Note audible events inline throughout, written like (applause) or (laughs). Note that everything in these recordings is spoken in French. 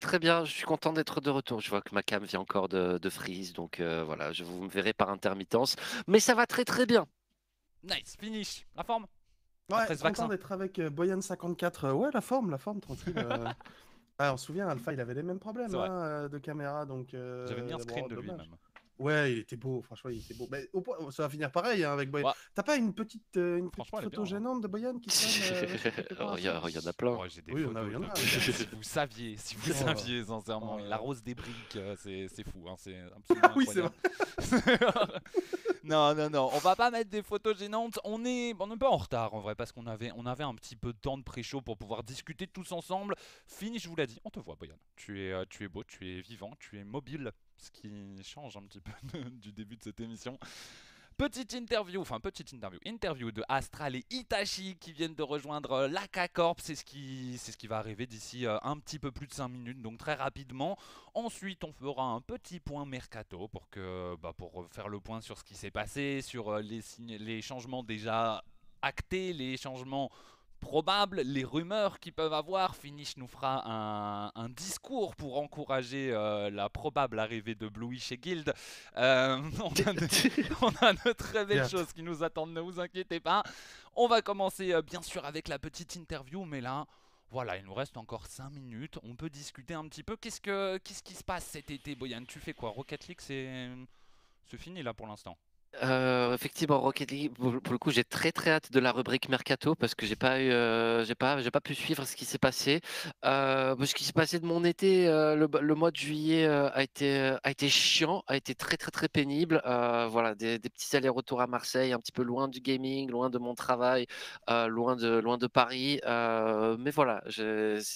Très bien, je suis content d'être de retour. Je vois que ma cam vient encore de, de freeze, donc euh, voilà, je vous me verrai par intermittence. Mais ça va très très bien. Nice, finish. La forme Ouais, Après ce content d'être avec euh, Boyan54. euh, ouais, la forme, la forme, tranquille. euh. (laughs) Ah, on se souvient, Alpha, il avait les mêmes problèmes hein, de caméra, donc... euh, J'avais mis un screen bon, de lui dommage. même. Ouais, il était beau, franchement, il était beau. Mais au point, ça va finir pareil hein, avec Boyan. Ouais. T'as pas une petite, euh, une petite photo bien, hein. gênante de Boyan qui traîne euh, (laughs) Oh, Il y, en a plein. Ouais, j'ai des Oui, photos a, de- a. si (laughs) vous saviez, si vous Oh. saviez, sincèrement, Oh il arrose des briques, euh, c'est c'est fou, hein, c'est absolument (laughs) Oui, c'est incroyable. non, non, non, on va pas mettre des photos gênantes. On est, on est pas en retard en vrai parce qu'on avait, on avait un petit peu de temps de pré-show pour pouvoir discuter tous ensemble. Fini, je vous l'ai dit, on te voit, Boyan. Tu es, tu es beau, tu es vivant, tu es mobile, ce qui change un petit peu (laughs) du début de cette émission. Petite interview, enfin petite interview, interview de Astral et Itachi qui viennent de rejoindre euh, l'AK Corp, c'est ce qui, c'est ce qui va arriver d'ici euh, un petit peu plus de 5 minutes, donc très rapidement. Ensuite, on fera un petit point mercato pour que, bah, pour faire le point sur ce qui s'est passé, sur euh, les, les changements déjà actés, les changements probables, les rumeurs qu'ils peuvent avoir. Finish nous fera un, un discours pour encourager euh, la probable arrivée de Bluey chez Guild. Euh, (laughs) on, a de, (laughs) on a de très belles choses qui nous attendent, ne vous inquiétez pas. On va commencer euh, bien sûr avec la petite interview, mais là, voilà, il nous reste encore 5 minutes. On peut discuter un petit peu. Qu'est-ce, que, qu'est-ce qui se passe cet été, Boyan? Tu fais quoi? Rocket League, c'est, c'est fini là pour l'instant? Effectivement, Rocket League, pour, le coup, j'ai très très hâte de la rubrique Mercato parce que j'ai pas j'ai pas, j'ai pas pu suivre ce qui s'est passé. Euh, ce qui s'est passé de mon été, le, mois de juillet a été, a été chiant, a été très très très pénible. Voilà, des, petits allers-retours à Marseille, un petit peu loin du gaming, loin de mon travail, loin de, loin de Paris. Mais voilà,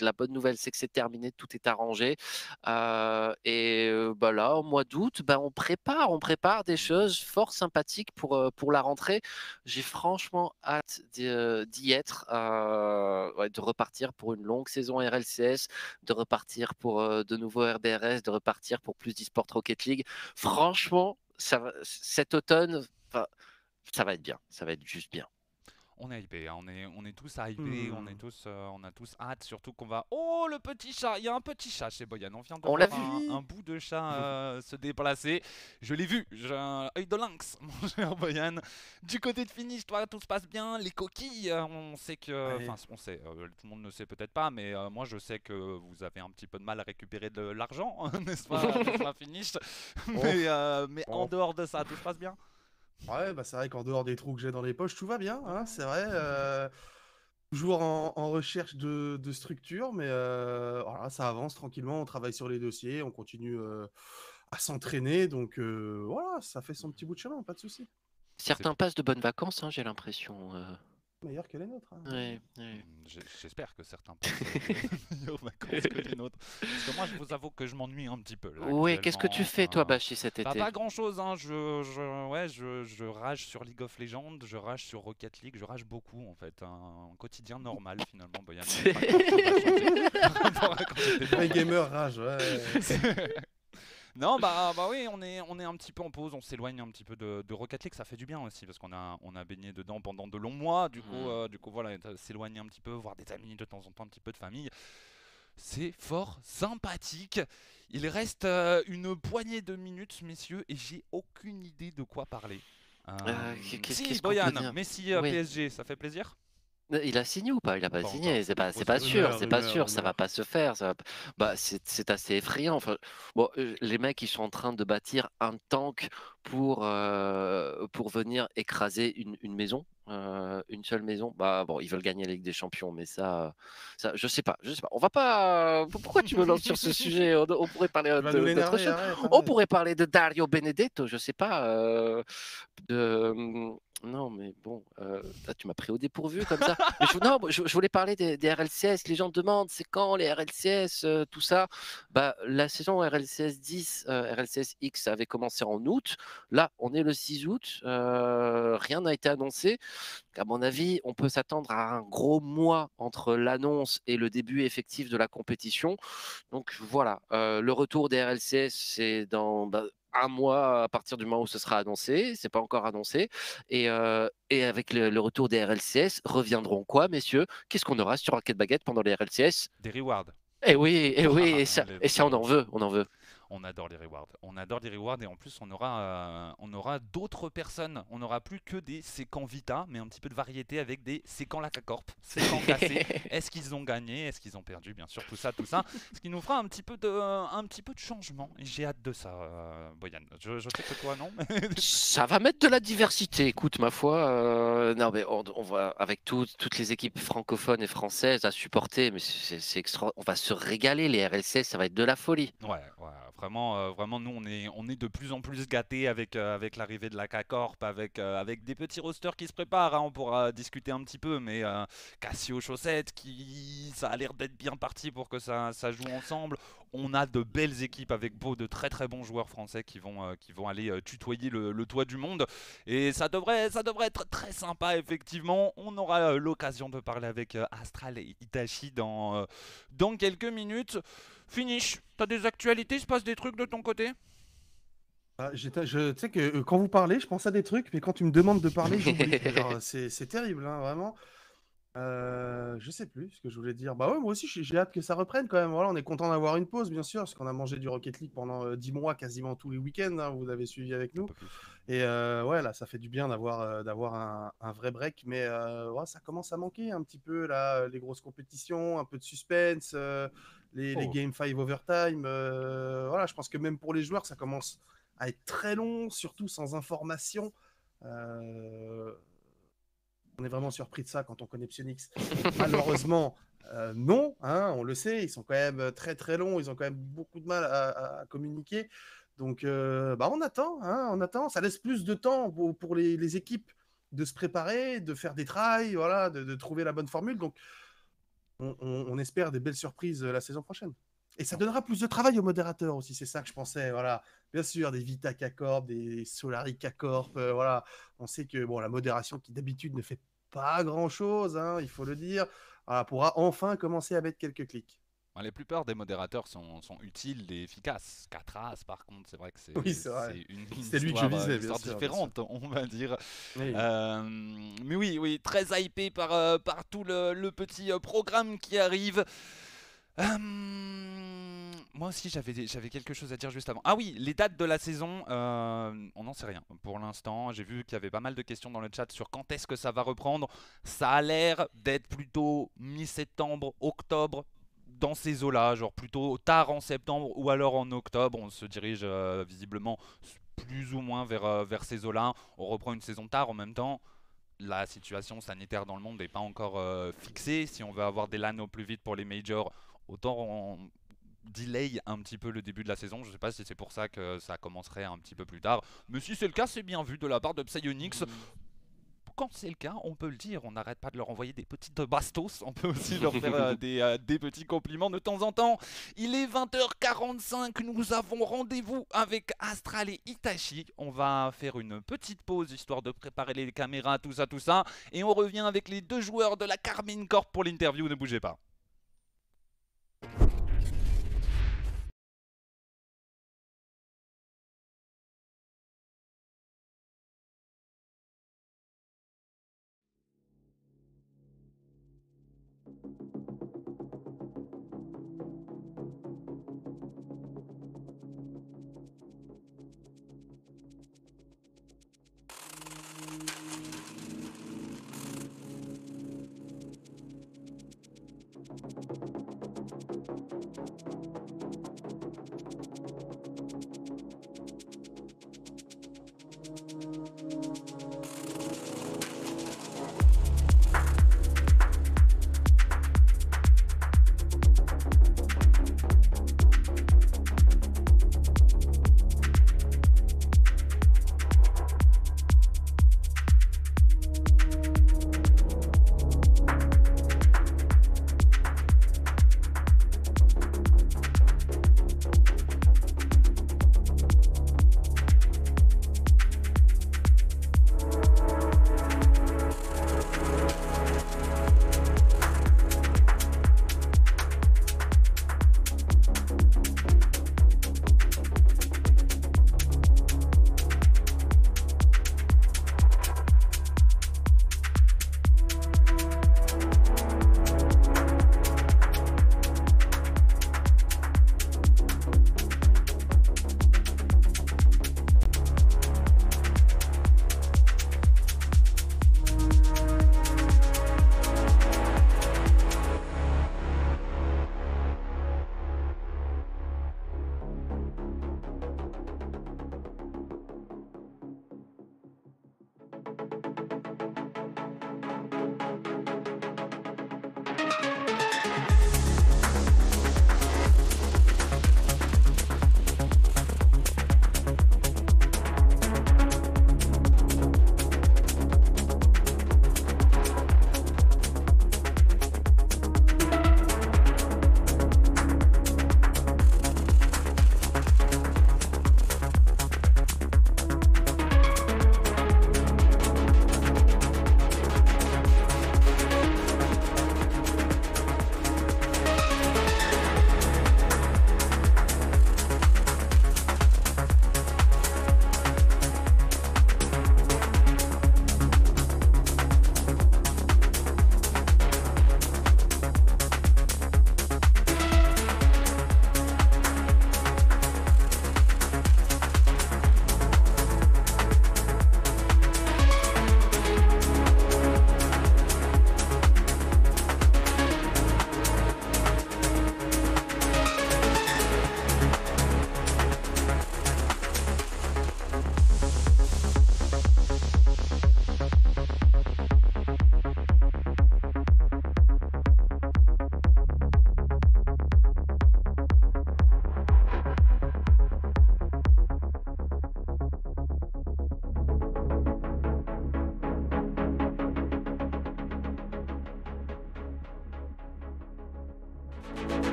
la bonne nouvelle, c'est que c'est terminé, tout est arrangé. Et bah là, au mois d'août, bah, on prépare, on prépare des choses fort sympathiques pour, pour la rentrée. J'ai franchement hâte d'y être, de repartir pour une longue saison RLCS, de repartir pour de nouveaux RBRS, de repartir pour plus d'eSport Rocket League. Franchement, cet automne, ça va être bien, ça va être juste bien. On est hypé, hein, on est, on est tous hypés, on, est tous, euh, on a tous hâte, surtout qu'on va... Oh, le petit chat Il y a un petit chat chez Boyan, on vient de On l'a voir vu. un, un bout de chat euh, se déplacer. Je l'ai vu, j'ai un œil de lynx, (laughs) mon cher Boyan. Du côté de Finish, toi, tout se passe bien. Les coquilles, euh, on sait que... Enfin, on sait, euh, tout le monde ne sait peut-être pas, mais euh, moi, je sais que vous avez un petit peu de mal à récupérer de l'argent, (laughs) n'est-ce pas, (laughs) pas, Finish Mais, euh, mais en Oh. dehors de ça, tout se passe bien Ouais, bah c'est vrai qu'en dehors des trous que j'ai dans les poches, tout va bien, hein, c'est vrai. euh, Toujours en, en recherche de, de structure, mais euh, voilà, ça avance tranquillement, on travaille sur les dossiers, on continue euh, à s'entraîner, donc euh, voilà, ça fait son petit bout de chemin, pas de souci. Certains passent de bonnes vacances, hein, j'ai l'impression. Euh. Meilleur que les nôtres. hein. Ouais, ouais. Mm, j'ai- J'espère que certains vacances (laughs) (laughs) que les nôtres. Parce que moi, je vous avoue que je m'ennuie un petit peu. là, Ouais, qu'est-ce que tu fais toi, enfin, Bachi, cet bah, été pas grand chose, hein. je, je, ouais, je, je rage sur League of Legends, je rage sur Rocket League, je rage beaucoup en fait. Un, un quotidien normal finalement, Boyan. (laughs) Grand-chose enfant. gamers rage, ouais. Non, bah, bah oui, on est, on est un petit peu en pause, on s'éloigne un petit peu de, de Rocket League, ça fait du bien aussi parce qu'on a, on a baigné dedans pendant de longs mois, du coup, Mhm. euh, du coup voilà, s'éloigner un petit peu, voir des amis de temps en temps, un petit peu de famille. C'est fort sympathique. Il reste euh, une poignée de minutes, messieurs, et j'ai aucune idée de quoi parler. Euh, qu'est-ce- si, Boyan, Messi euh, Oui. PSG, ça fait plaisir? Il a signé ou pas? Il a pas Pas signé. encore. C'est pas, c'est Grosse pas sûr. rumeur, C'est pas rumeur, sûr. Ça va rumeur. pas se faire. Ça va p- Bah, c'est c'est assez effrayant. Enfin, bon, euh, les mecs, ils sont en train de bâtir un tank pour euh, pour venir écraser une, une maison, euh, une seule maison. Bah bon, ils veulent gagner la Ligue des Champions, mais ça, ça, je sais pas. Je sais pas. On va pas. Pourquoi tu me lances sur ce (laughs) sujet? On, on pourrait parler de- chose. arrête, On pourrait parler de Dario Benedetto, je sais pas. euh, de... Non, mais bon, euh, là, tu m'as pris au dépourvu comme ça. Mais je, non, je, je voulais parler des, des RLCS. Les gens demandent c'est quand les RLCS, euh, tout ça? Bah, la saison RLCS 10, euh, RLCS X avait commencé en août. Là, on est le 6 août. rien n'a été annoncé. À mon avis, on peut s'attendre à un gros mois entre l'annonce et le début effectif de la compétition. Donc voilà, euh, le retour des RLCS, c'est dans bah, un mois à partir du moment où ce sera annoncé. C'est pas encore annoncé. Et, euh, et avec le, le retour des RLCS, reviendront quoi, messieurs? Qu'est-ce qu'on aura sur Rocket Baguette pendant les RLCS Des rewards. Et oui, et oui, Ah, et ça, les et ça, on en veut, on en veut. On adore les rewards. On adore les rewards et en plus on aura, euh, on aura d'autres personnes. On n'aura plus que des séquents Vita, mais un petit peu de variété avec des séquents Lacacorp, séquents. (laughs) Est-ce qu'ils ont gagné? Est-ce qu'ils ont perdu? Bien sûr, tout ça, tout ça. Ce qui nous fera un petit peu de, un petit peu de changement. J'ai hâte de ça, euh, Boyan. Je, je sais que toi, non? (laughs) Ça va mettre de la diversité, écoute, ma foi. euh, non, mais on, on va, avec tout- toutes les équipes francophones et françaises à supporter, mais c'est extra. On va se régaler, les RLC, ça va être de la folie. Ouais, ouais, vraiment, euh, vraiment, nous on est, on est de plus en plus gâtés avec, euh, avec l'arrivée de la K-Corp, avec, euh, avec des petits rosters qui se préparent. hein, on pourra discuter un petit peu, mais Cassio Chaussette, qui, ça a l'air d'être bien parti pour que ça, ça joue ensemble. On a de belles équipes avec beau, de très très bons joueurs français qui vont, qui vont aller tutoyer le, le toit du monde. Et ça devrait, ça devrait être très sympa, effectivement. On aura l'occasion de parler avec Astral et Itachi dans, dans quelques minutes. Finish, t'as des actualités, il se passe des trucs de ton côté Ah, j'étais- je, tu sais que euh, quand vous parlez, je pense à des trucs, mais quand tu me demandes de parler, j'oublie. (laughs) C'est terrible, hein, vraiment. Euh, je sais plus ce que je voulais dire. Bah ouais, moi aussi, j'ai hâte que ça reprenne quand même. Voilà, on est content d'avoir une pause, bien sûr, parce qu'on a mangé du Rocket League pendant euh, 10 mois, quasiment tous les week-ends. hein, vous avez suivi avec nous. Et euh, ouais, là, ça fait du bien d'avoir euh, d'avoir un, un vrai break, mais ouais, ça commence à manquer un petit peu, là, les grosses compétitions, un peu de suspense, les, les Oh. Game 5 Overtime. euh, voilà, je pense que même pour les joueurs, ça commence à être très long, surtout sans information. Euh, on est vraiment surpris de ça quand on connaît Psyonix. (laughs) Malheureusement, euh, non, hein, on le sait, ils sont quand même très très longs, ils ont quand même beaucoup de mal à, communiquer. Donc, bah, on attend, hein, on attend. Ça laisse plus de temps pour, pour les, les équipes de se préparer, de faire des trails, voilà, de, de trouver la bonne formule. Donc, on, on- on espère des belles surprises euh, la saison prochaine. Et ça donnera plus de travail aux modérateurs aussi, c'est ça que je pensais. Voilà, bien sûr, des Vita K-Corp, des Solari K-Corp, euh, voilà. On sait que bon, la modération qui d'habitude ne fait pas grand-chose, hein, il faut le dire, voilà, pourra enfin commencer à mettre quelques clics. Les plupart des modérateurs sont, sont utiles et efficaces. Catras, par contre, c'est vrai que c'est Oui, une, une C'était lui que je histoire, visais, une bien histoire sûr, bien différente, on va dire. Oui. Euh, mais oui, oui, très hypé par, euh, par tout le, le petit euh, programme qui arrive. Moi aussi, j'avais j'avais quelque chose à dire juste avant. Ah oui, les dates de la saison, euh, on n'en sait rien pour l'instant. J'ai vu qu'il y avait pas mal de questions dans le chat sur quand est-ce que ça va reprendre. Ça a l'air d'être plutôt mi-septembre, octobre, dans ces eaux-là, genre plutôt tard en septembre ou alors en octobre. On se dirige euh, visiblement plus ou moins vers, euh, vers ces eaux-là. On reprend une saison tard en même temps. La situation sanitaire dans le monde n'est pas encore euh, fixée. Si on veut avoir des LAN plus vite pour les majors, autant on delay un petit peu le début de la saison. Je ne sais pas si c'est pour ça que ça commencerait un petit peu plus tard. Mais si c'est le cas, c'est bien vu de la part de Psyonix. Quand c'est le cas, on peut le dire, on n'arrête pas de leur envoyer des petites bastos, on peut aussi leur faire euh, (laughs) des, euh, des petits compliments de temps en temps. Il est 20h45, nous avons rendez-vous avec Astral et Itachi. On va faire une petite pause histoire de préparer les caméras, tout ça, tout ça. Et on revient avec les deux joueurs de la Carmine Corp pour l'interview, ne bougez pas.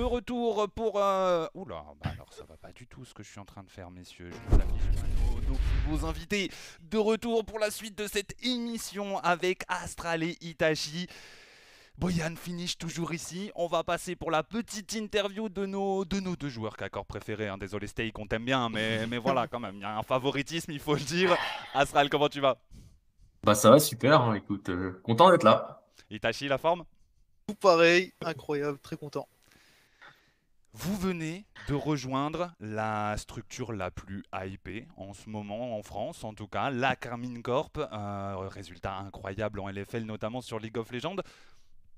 De retour pour... Euh... Oula, bah alors ça va pas du tout ce que je suis en train de faire, messieurs. Je vous affiche nos, nos plus beaux invités. De retour pour la suite de cette émission avec Astral et Itachi. Boyan finish toujours ici. On va passer pour la petite interview de nos, de nos deux joueurs qu'accord préférés. Hein. Désolé Steak, on t'aime bien, mais, (laughs) mais voilà quand même, il y a un favoritisme, il faut le dire. (laughs) Astral, comment tu vas? Bah ça va super, hein, écoute, euh, content d'être là. Itachi, la forme? Tout pareil, incroyable, très content. Vous venez de rejoindre la structure la plus hypée en ce moment en France, en tout cas, la Carmine Corp. Euh, résultat incroyable en LFL, notamment sur League of Legends.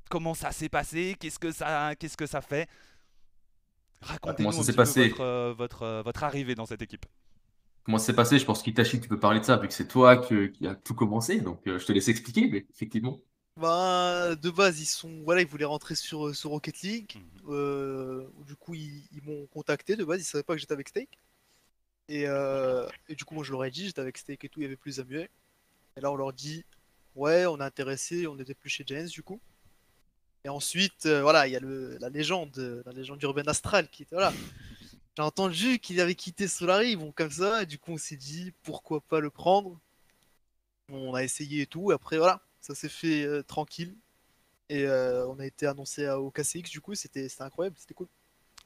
Comment ça s'est passé? Qu'est-ce que ça, qu'est-ce que ça fait? Racontez-nous votre, euh, votre, euh, votre arrivée dans cette équipe. Comment ça s'est passé? Je pense qu'Itachi, tu peux parler de ça, vu que c'est toi que- qui a tout commencé, donc je te laisse expliquer, mais effectivement. Ben, de base, ils sont, voilà, ils voulaient rentrer sur, euh, sur Rocket League. Mhm. Euh, du coup, ils, ils m'ont contacté. De base, ils savaient pas que j'étais avec Steak. Et, euh, et du coup, moi, je leur ai dit, j'étais avec Steak et tout, il y avait plus Samuel. Et là, on leur dit, ouais, on est intéressé, on n'était plus chez Giants, du coup. Et ensuite, euh, voilà, il y a le, la légende, la légende urbaine Astral qui était, voilà. (laughs) J'ai entendu qu'il avait quitté Solari, bon, comme ça, et du coup, on s'est dit, pourquoi pas le prendre. On a essayé et tout, et après, voilà, ça s'est fait euh, tranquille. Et euh, on a été annoncé au KCX, du coup, c'était incroyable, c'était cool.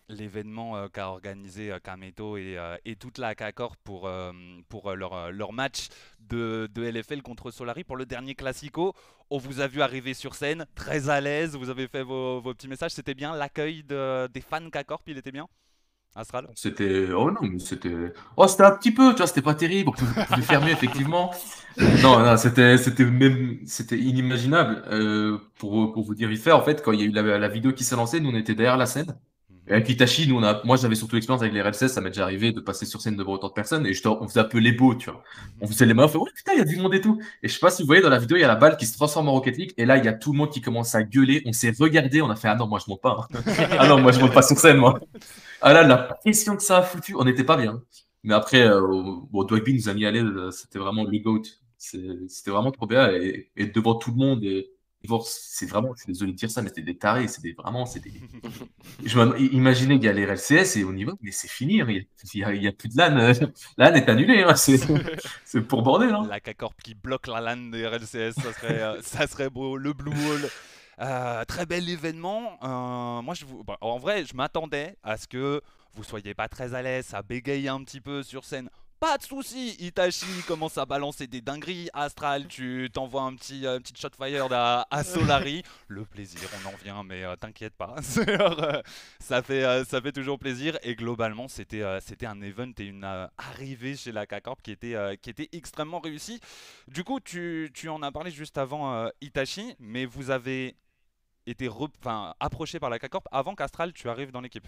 L'événement euh, qu'a organisé Kameto et, toute la K-Corp pour, pour leur, leur match de, de LFL contre Solari pour le dernier Classico. On vous a vu arriver sur scène, très à l'aise, vous avez fait vos, vos petits messages. C'était bien l'accueil de- des fans K-Corp, il était bien? C'était. Oh non, mais c'était. Oh, c'était un petit peu, tu vois, c'était pas terrible. On pouvait, faire mieux, effectivement. Non, non, c'était, c'était même, c'était inimaginable. Euh, pour, pour vous dire vite fait, en fait, quand il y a eu la vidéo qui s'est lancée, nous on était derrière la scène. Et avec Itachi, nous on a, moi j'avais surtout l'expérience avec les RLCS, ça m'est déjà arrivé de passer sur scène devant autant de personnes et je, on faisait un peu les beaux, tu vois. On faisait les mains, on fait, ouais, putain, il y a du monde et tout. Et je sais pas si vous voyez dans la vidéo, il y a la balle qui se transforme en Rocket League et là il y a tout le monde qui commence à gueuler. On s'est regardé, on a fait, ah non, moi je monte pas. hein. (laughs) ah non, moi je monte pas sur scène, moi. Ah là, la pression que ça a foutu, on n'était pas bien. Mais après, euh, bon, Dwagby nous a mis à l'aise, c'était vraiment le GOAT. C'était vraiment trop bien et, et devant tout le monde. Et, c'est vraiment, je suis désolé de dire ça, mais c'était des tarés, c'est des, vraiment, c'est des. (laughs) Je m'imaginais qu'il y a les RLCS et on y va, mais c'est fini, il y a, plus de LAN. euh, LAN est annulé, hein, c'est (laughs) c'est pour bordel. Hein. La K-Corp qui bloque la LAN des RLCS, ça serait, euh, ça serait beau. Le Blue Wall. Euh, très bel événement. Euh, moi, je vous... bon, en vrai, je m'attendais à ce que vous soyez pas très à l'aise, à bégayer un petit peu sur scène. Pas de souci, Itachi commence à balancer des dingueries. Astral, tu t'envoies un petit, euh, petite shot fire à, à Solari. (laughs) Le plaisir, on en vient, mais euh, t'inquiète pas. (laughs) Euh, ça, fait, euh, ça fait toujours plaisir. Et globalement, c'était c'était un event et une arrivée chez la K-Corp qui était, qui était extrêmement réussie. Du coup, tu, tu en as parlé juste avant Itachi, mais vous avez été approché par la K-Corp avant qu'Astral tu arrives dans l'équipe.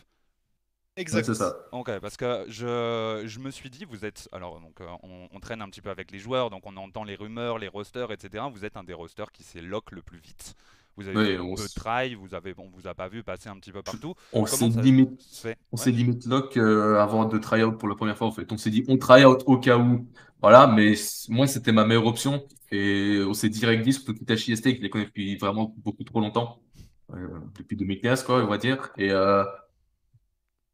Ouais, Exact. c'est ça. Ok, parce que je, je me suis dit, vous êtes. Alors, donc, euh, on, on traîne un petit peu avec les joueurs, donc on entend les rumeurs, les rosters, etc. Vous êtes un des rosters qui s'est lock le plus vite. Vous avez Ouais, fait on peu de s- try, vous avez, on vous a pas vu passer un petit peu partout. On s'est limite, se on Ouais. s'est limite lock euh, avant de try out pour la première fois en fait. On s'est dit on try out au cas où. Voilà, mais moi c'était ma meilleure option et on s'est direct dit surtout Kitachi et Steak, je les connais depuis vraiment beaucoup trop longtemps. Euh, depuis 2015 quoi, on va dire. Et euh,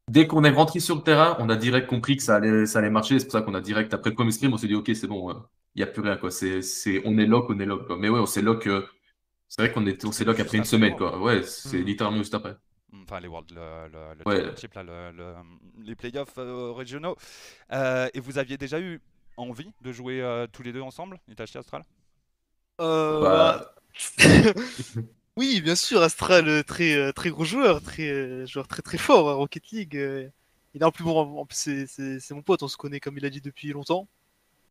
dès qu'on est rentré sur le terrain, on a direct compris que ça allait, ça allait marcher. C'est pour ça qu'on a direct après le premier scrim, on s'est dit ok c'est bon, il y a plus rien quoi. C'est, c'est, on est lock, on est lock quoi. Mais ouais, on s'est lock. euh, c'est vrai qu'on est, on s'est lock après une semaine World. quoi. Ouais, c'est Mhm. littéralement juste après. Enfin, les Worlds, le, le, le Ouais. Championship, là, le- le- les playoffs euh, régionaux. Euh, et vous aviez déjà eu envie de jouer euh, tous les deux ensemble, Itachi Astral Euh, Bah, (laughs) Oui, bien sûr, Astral, euh, très, euh, très gros joueur, très, euh, joueur très très fort à Rocket League. Il est en plus bon, c'est- mon pote, on se connaît comme il a dit depuis longtemps.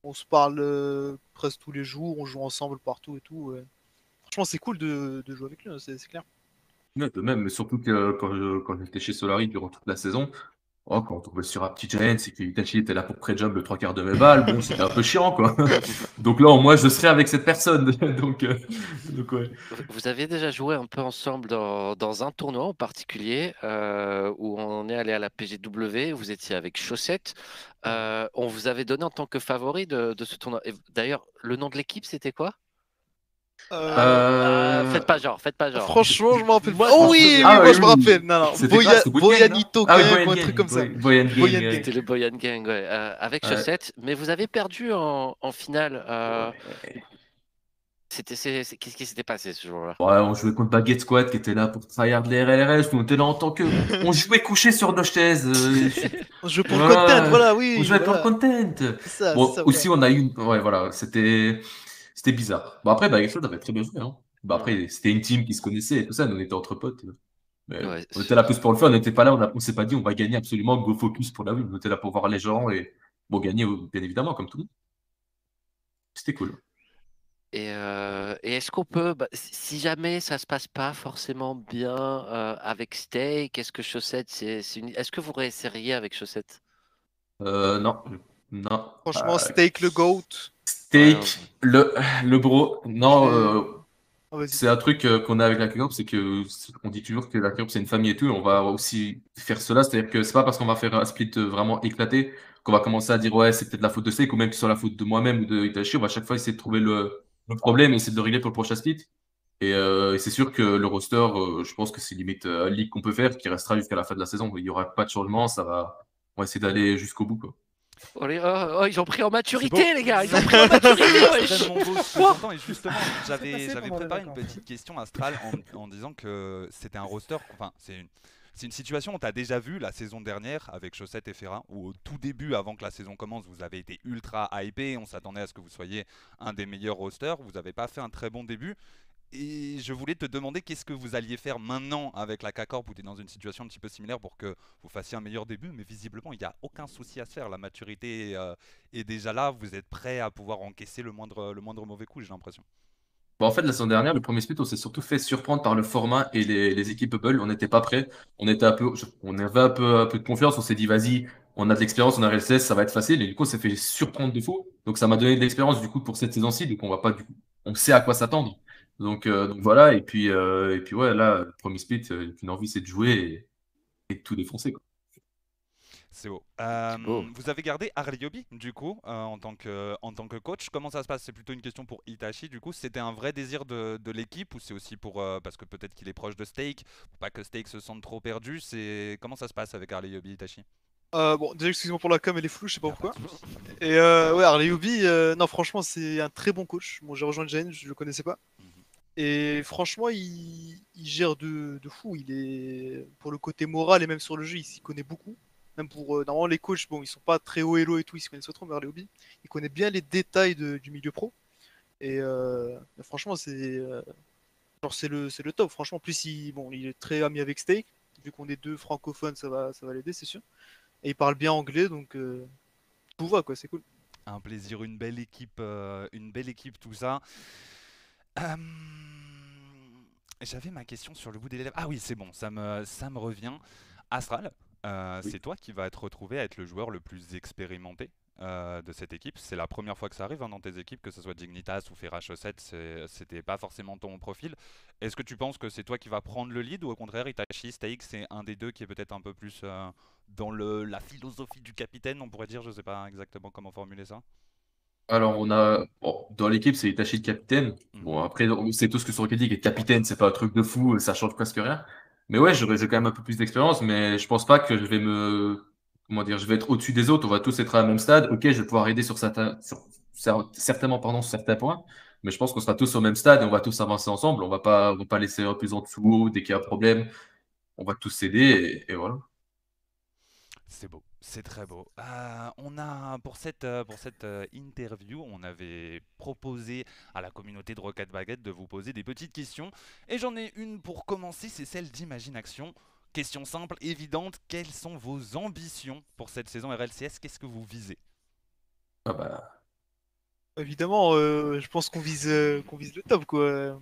On se parle presque tous les jours, on joue ensemble partout et tout. Franchement, c'est cool de, jouer avec lui, hein, c'est clair. De même, surtout quand j'étais chez Solari durant toute la saison, oh, quand on tombait sur un petit Giant, c'est que Itachi était là pour pré-job le trois quarts de mes balles, bon, c'était un peu chiant, quoi. (laughs) Donc là, au moins, je serais avec cette personne. (laughs) Donc, euh, donc ouais. Vous avez déjà joué un peu ensemble dans, dans un tournoi en particulier euh, où on est allé à la PGW, vous étiez avec Chaussette. Euh, on vous avait donné en tant que favori de, de ce tournoi. D'ailleurs, le nom de l'équipe, c'était quoi? Euh, Euh, Faites pas genre, faites pas genre. Franchement, je me rappelle pas. Oh oui, moi oui, je me oui. rappelle. Non, non. C'était Boya- quoi, Boyanito Ah Gang ou un truc comme ça. Boy- Boyan Gang, Boyan Gang. C'était le Boyan Gang, ouais, euh, avec Ouais. Chaussette. Mais vous avez perdu en, en finale. euh, ouais. c'était, c'est- c'est- Qu'est-ce qui s'était passé ce jour-là? Ouais, on jouait contre Baguette Squad qui était là pour tryhard les RLRS. Nous, on était là en tant que. On (laughs) jouait couché sur nos chaises. euh, On (laughs) joue pour Voilà. le content, voilà, oui. on jouait pour le content. C'est ça, Bon, c'est ça, aussi, on a eu. Ouais, voilà, c'était. C'était bizarre. Bon, après, Baguette Squad avait très bien joué. Hein. Bah, après, c'était une team qui se connaissait et tout ça. Nous, on était entre potes. Mais Ouais, on était là plus pour le fun. On n'était pas là. On, on s'est pas dit on va gagner absolument. Go focus pour la win. On était là pour voir les gens et. Bon, gagner, bien évidemment, comme tout le monde. C'était cool. Et, euh, et est-ce qu'on peut, bah, si jamais ça se passe pas forcément bien euh, avec Steak, est-ce que Chaussette, c'est, c'est une... est-ce que vous réessayeriez avec Chaussette? Euh, non. Non. Franchement, Euh, Steak le GOAT. Steak, Ouais, le, le bro. Non, euh, Ah, c'est un truc euh, qu'on a avec la K-Corp, c'est que on dit toujours que la K-Corp c'est une famille et tout, et on va aussi faire cela, c'est-à-dire que c'est pas parce qu'on va faire un split euh, vraiment éclaté qu'on va commencer à dire ouais c'est peut-être la faute de Steak ou même que c'est la faute de moi-même ou de Itachi, on va à chaque fois essayer de trouver le, le problème et essayer de le régler pour le prochain split. Et, euh, et c'est sûr que le roster, je pense que c'est limite euh, un league qu'on peut faire qui restera jusqu'à la fin de la saison. Il y aura pas de changement, ça va, on va essayer d'aller jusqu'au bout quoi. Oh, les- oh, oh, ils ont pris en maturité, les gars, ils ont pris en maturité. Et justement, j'avais préparé une petite question astrale en, en disant que c'était un roster. Enfin, c'est une. C'est une situation, on t'a déjà vu la saison dernière avec Chaussette et Ferra, où au tout début, avant que la saison commence, vous avez été ultra hypé, on s'attendait à ce que vous soyez un des meilleurs rosters, vous n'avez pas fait un très bon début. Et je voulais te demander qu'est-ce que vous alliez faire maintenant avec la K-Corp où tu es dans une situation un petit peu similaire pour que vous fassiez un meilleur début, mais visiblement il n'y a aucun souci à se faire, la maturité euh, est déjà là, vous êtes prêt à pouvoir encaisser le moindre, le moindre mauvais coup, j'ai l'impression. Bon, en fait, la saison dernière, le premier split, on s'est surtout fait surprendre par le format et les, équipes Bubble. On n'était pas prêts. On était un peu, on avait un peu, un peu de confiance. On s'est dit, vas-y, on a de l'expérience, on a RLCS, ça va être facile. Et du coup, on s'est fait surprendre de fou. Donc, ça m'a donné de l'expérience, du coup, pour cette saison-ci. Donc, on va pas, du coup, on sait à quoi s'attendre. Donc, euh, donc voilà. Et puis, euh, et puis, ouais, là, le premier split, euh, une envie, c'est de jouer et, et de tout défoncer, quoi. C'est beau. Euh, beau. Vous avez gardé Arliobi, du coup, euh, en, tant que, en tant que coach. Comment ça se passe? C'est plutôt une question pour Itachi, du coup. C'était un vrai désir de, de l'équipe ou c'est aussi pour. euh, parce que peut-être qu'il est proche de Steak, pour pas que Steak se sente trop perdu. C'est Comment ça se passe avec Arliobi, Itachi? Euh, bon, déjà, excuse-moi pour la com, elle est floue, je sais pas pourquoi. Et euh, ouais, euh, non, franchement, c'est un très bon coach. Bon, j'ai rejoint Jane, je le connaissais pas. Et franchement, il, gère de, fou. Il est pour le côté moral et même sur le jeu, il s'y connaît beaucoup. Même pour euh, normalement les coachs, bon, ils sont pas très haut elo et tout, ils se connaissent pas trop, mais Harley Yubi, il connaît bien les détails du milieu pro. Et euh, franchement, c'est euh, c'est le le top. Franchement, en plus il bon, il est très ami avec Steak. Vu qu'on est deux francophones, ça va ça va l'aider, c'est sûr. Et il parle bien anglais, donc euh, tout va quoi, c'est cool. Un plaisir, une belle équipe, une belle équipe, tout ça. Euh, J'avais ma question sur le bout des lèvres. Ah oui, c'est bon, ça me, ça me revient. Astral, euh, Oui. c'est toi qui vas être retrouvé à être le joueur le plus expérimenté euh, de cette équipe. C'est la première fois que ça arrive hein, dans tes équipes, que ce soit Dignitas ou Ferra Chaussette, c'était pas forcément ton profil. Est-ce que tu penses que c'est toi qui vas prendre le lead ou au contraire Itachi, Steak, c'est un des deux qui est peut-être un peu plus euh, dans le, la philosophie du capitaine, on pourrait dire, je sais pas exactement comment formuler ça. Alors, on a, bon, dans l'équipe, c'est Itachi le capitaine. Bon, après, on sait tous que sur Rocket League, être capitaine, c'est pas un truc de fou, ça change presque rien. Mais ouais, j'ai quand même un peu plus d'expérience, mais je pense pas que je vais me, comment dire, je vais être au-dessus des autres. On va tous être à la même stade. Ok, je vais pouvoir aider sur certains, sur, cer- certainement, pardon, sur certains points. Mais je pense qu'on sera tous au même stade et on va tous avancer ensemble. On va pas, on va pas laisser un plus en dessous dès qu'il y a un problème. On va tous s'aider et voilà. C'est beau, c'est très beau. Euh, on a pour cette, euh, pour cette euh, interview, on avait proposé à la communauté de Rocket Baguette de vous poser des petites questions. Et j'en ai une pour commencer, c'est celle d'Imagination. Question simple, évidente, quelles sont vos ambitions pour cette saison RLCS Qu'est-ce que vous visez? Ah bah, Évidemment, euh, je pense qu'on vise euh, qu'on vise le top quoi.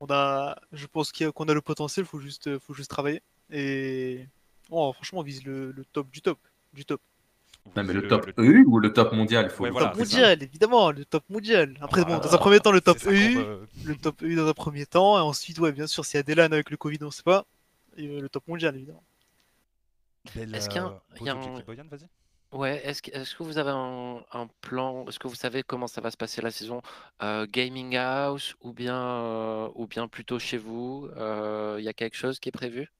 On a, je pense qu'il y a- qu'on a le potentiel, faut juste faut juste travailler. Et bon, franchement, on vise le, le top du top du top. Non, mais le top EU ou le top mondial? Il faut Ouais, le voilà, top ça. mondial, évidemment, le top mondial. Après, bon, dans un premier temps, le top EU, le top EU dans un premier temps, et ensuite, ouais, bien sûr, s'il y a des LAN avec le Covid, on sait pas, et, euh, le top mondial, évidemment. Est-ce qu'il y a un- euh, Boyan. Ouais, est-ce que, est-ce que vous avez un, un plan, est-ce que vous savez comment ça va se passer la saison euh, gaming house ou bien, euh, ou bien plutôt chez vous? Euh, Il y a quelque chose qui est prévu?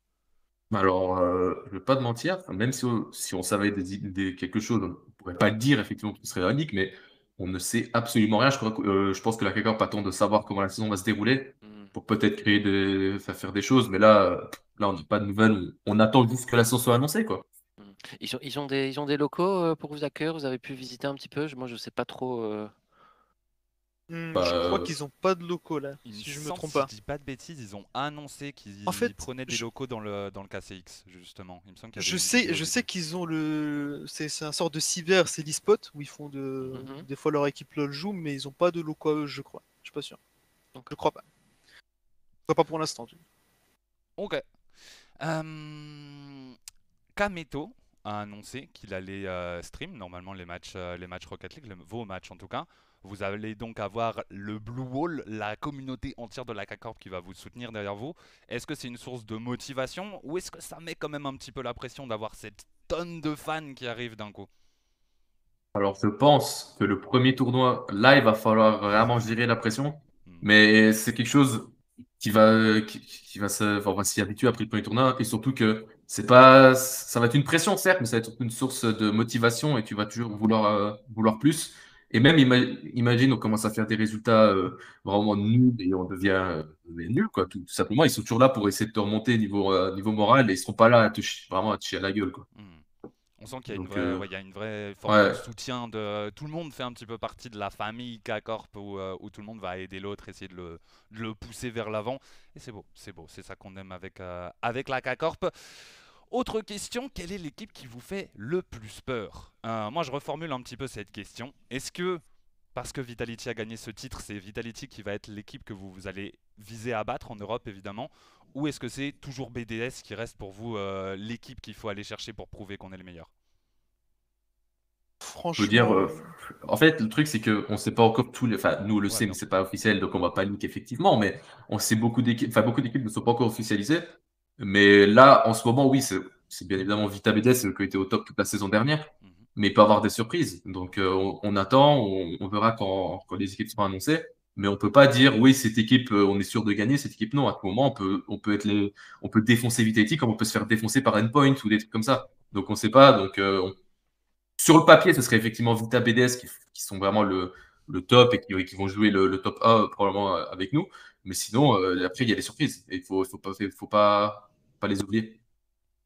Alors, euh, je vais pas te mentir, même si on, si on savait des, des- quelque chose, on pourrait pas le dire effectivement que ce serait unique, mais on ne sait absolument rien. Je crois que, euh, je pense que la CACORP attend de savoir comment la saison va se dérouler Hmm. pour peut-être créer des, faire faire des choses, mais là, euh, là, on n'a pas de nouvelles. On, on attend juste que la saison soit annoncée, quoi. Ils ont, ils ont des, ils ont des locaux euh, pour vous accueillir? Vous avez pu visiter un petit peu? Je- Moi, je sais pas trop. euh, Hmm, Bah, je crois euh, qu'ils ont pas de locaux là, si je me trompe si pas. je dis pas de bêtises, ils ont annoncé qu'ils En fait, prenaient des je- locaux dans le, dans le KCX, justement. Il me semble qu'il y avait Je sais, je sais qu'ils ont le. C'est c'est un sort de cyber, c'est l'e-spot où ils font de. Mhm. Des fois leur équipe LOL joue, mais ils ont pas de locaux à eux, je crois. Je suis pas sûr. Donc, Je crois pas. Enfin, pas pour l'instant. Ok. Euh, Kameto a annoncé qu'il allait euh, stream normalement les matchs, euh, les matchs Rocket League, le- vos matchs en tout cas. Vous allez donc avoir le Blue Wall, la communauté entière de la CACORP qui va vous soutenir derrière vous. Est-ce que c'est une source de motivation ou est-ce que ça met quand même un petit peu la pression d'avoir cette tonne de fans qui arrivent d'un coup? Alors, je pense que le premier tournoi, là, il va falloir vraiment gérer la pression. Hmm. Mais c'est quelque chose qui va, qui, qui va se, enfin, on va s'y habituer après le premier tournoi. Et surtout que c'est pas, ça va être une pression, certes, mais ça va être une source de motivation et tu vas toujours vouloir, euh, vouloir plus. Et même, ima- imagine, on commence à faire des résultats euh, vraiment nuls et on devient euh, nul, quoi. Tout, tout simplement, ils sont toujours là pour essayer de te remonter niveau, euh, niveau moral et ils seront pas là à te, vraiment à te chier à la gueule, quoi. Hmm. On sent qu'il y a, une Donc, vraie, euh, ouais, y a une vraie forme ouais. de soutien de tout le monde fait un petit peu partie de la famille K-Corp où, où tout le monde va aider l'autre, essayer de le, de le pousser vers l'avant. Et c'est beau, c'est beau, c'est ça qu'on aime avec, avec la K-Corp. Autre question, quelle est l'équipe qui vous fait le plus peur Euh, Moi je reformule un petit peu cette question. Est-ce que parce que Vitality a gagné ce titre, c'est Vitality qui va être l'équipe que vous, vous allez viser à battre en Europe évidemment Ou est-ce que c'est toujours BDS qui reste pour vous euh, l'équipe qu'il faut aller chercher pour prouver qu'on est le meilleur Je Franchement. veux dire, euh, en fait, le truc, c'est que on sait pas encore tous les, enfin, nous on le Ouais, sait, mais c'est pas officiel, donc on va pas leak effectivement, mais on sait beaucoup d'équipes, enfin, beaucoup d'équipes ne sont pas encore officialisées. Mais là, en ce moment, oui, c'est c'est bien évidemment Vita BDS qui était au top toute la saison dernière, Mhm. mais il peut y avoir des surprises. Donc, euh, on, on attend, on, on verra quand, quand les équipes seront annoncées. Mais on peut pas dire, oui, cette équipe, euh, on est sûr de gagner, cette équipe, non. À tout moment, on peut, on peut être les, on peut défoncer Vitality comme on peut se faire défoncer par Endpoint ou des trucs comme ça. Donc, on sait pas. Donc, euh, on- sur le papier, ce serait effectivement Vita BDS qui, qui sont vraiment le, le top et qui, qui vont jouer le, le top 1 probablement euh, avec nous. Mais sinon, euh, après, il y a des surprises. Il faut, faut pas, faut pas, pas les oublier.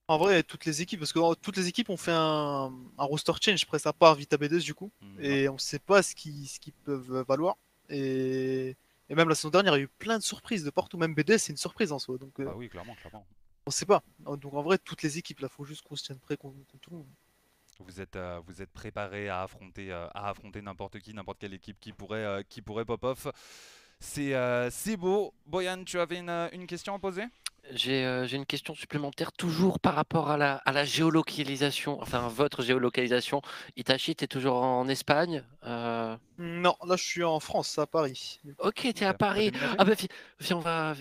En vrai, toutes les équipes, parce que euh, toutes les équipes ont fait un, un roster change presque à part Vita B2 du coup, Mhm. et on sait pas ce qu'ils ce qu'ils peuvent valoir. Et... et même la saison dernière, il y a eu plein de surprises de partout. Même BDS, c'est une surprise en soi, donc euh, Ah oui, clairement, clairement. on sait pas. Donc en vrai, toutes les équipes, là, faut juste qu'on se tienne prêt contre tout le monde. Vous êtes, euh, vous êtes préparé à affronter, euh, à affronter n'importe qui, n'importe quelle équipe qui pourrait, euh, qui pourrait pop off. C'est, euh, c'est beau. Boyan, tu avais une, une question à poser? J'ai euh, j'ai une question supplémentaire, toujours par rapport à la, à la géolocalisation, enfin votre géolocalisation. Itachi, tu es toujours en Espagne euh, Non, là, je suis en France, à Paris. Ok, tu es à Paris. Ah bah, vi- viens, on va,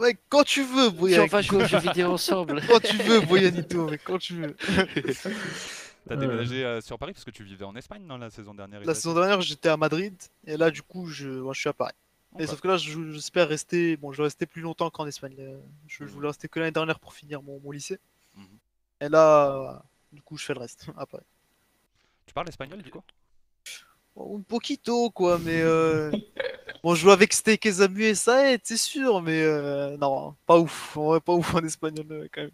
Ouais, quand tu veux, Boyan. on va jouer aux jeux vidéo ensemble. (laughs) Quand tu veux, Boyanito, mais quand tu veux. (laughs) T'as Euh. déménagé euh, sur Paris? Parce que tu vivais en Espagne non, la saison dernière La saison dernière, j'étais à Madrid, et là, du coup, je, moi, je suis à Paris. Et Ok. sauf que là, je- j'espère rester. Bon, je vais rester plus longtemps qu'en Espagne. Euh, Je, je Mhm. voulais rester que l'année dernière pour finir mon, mon lycée. Mhm. Et là, du coup, je fais le reste après. Tu parles espagnol du coup? Bon, un poquito, quoi, mais. Euh... (laughs) bon, je joue avec Steak et Zamu et ça aide, c'est sûr, mais euh, non, pas ouf. En vrai, pas ouf en espagnol, euh, quand même.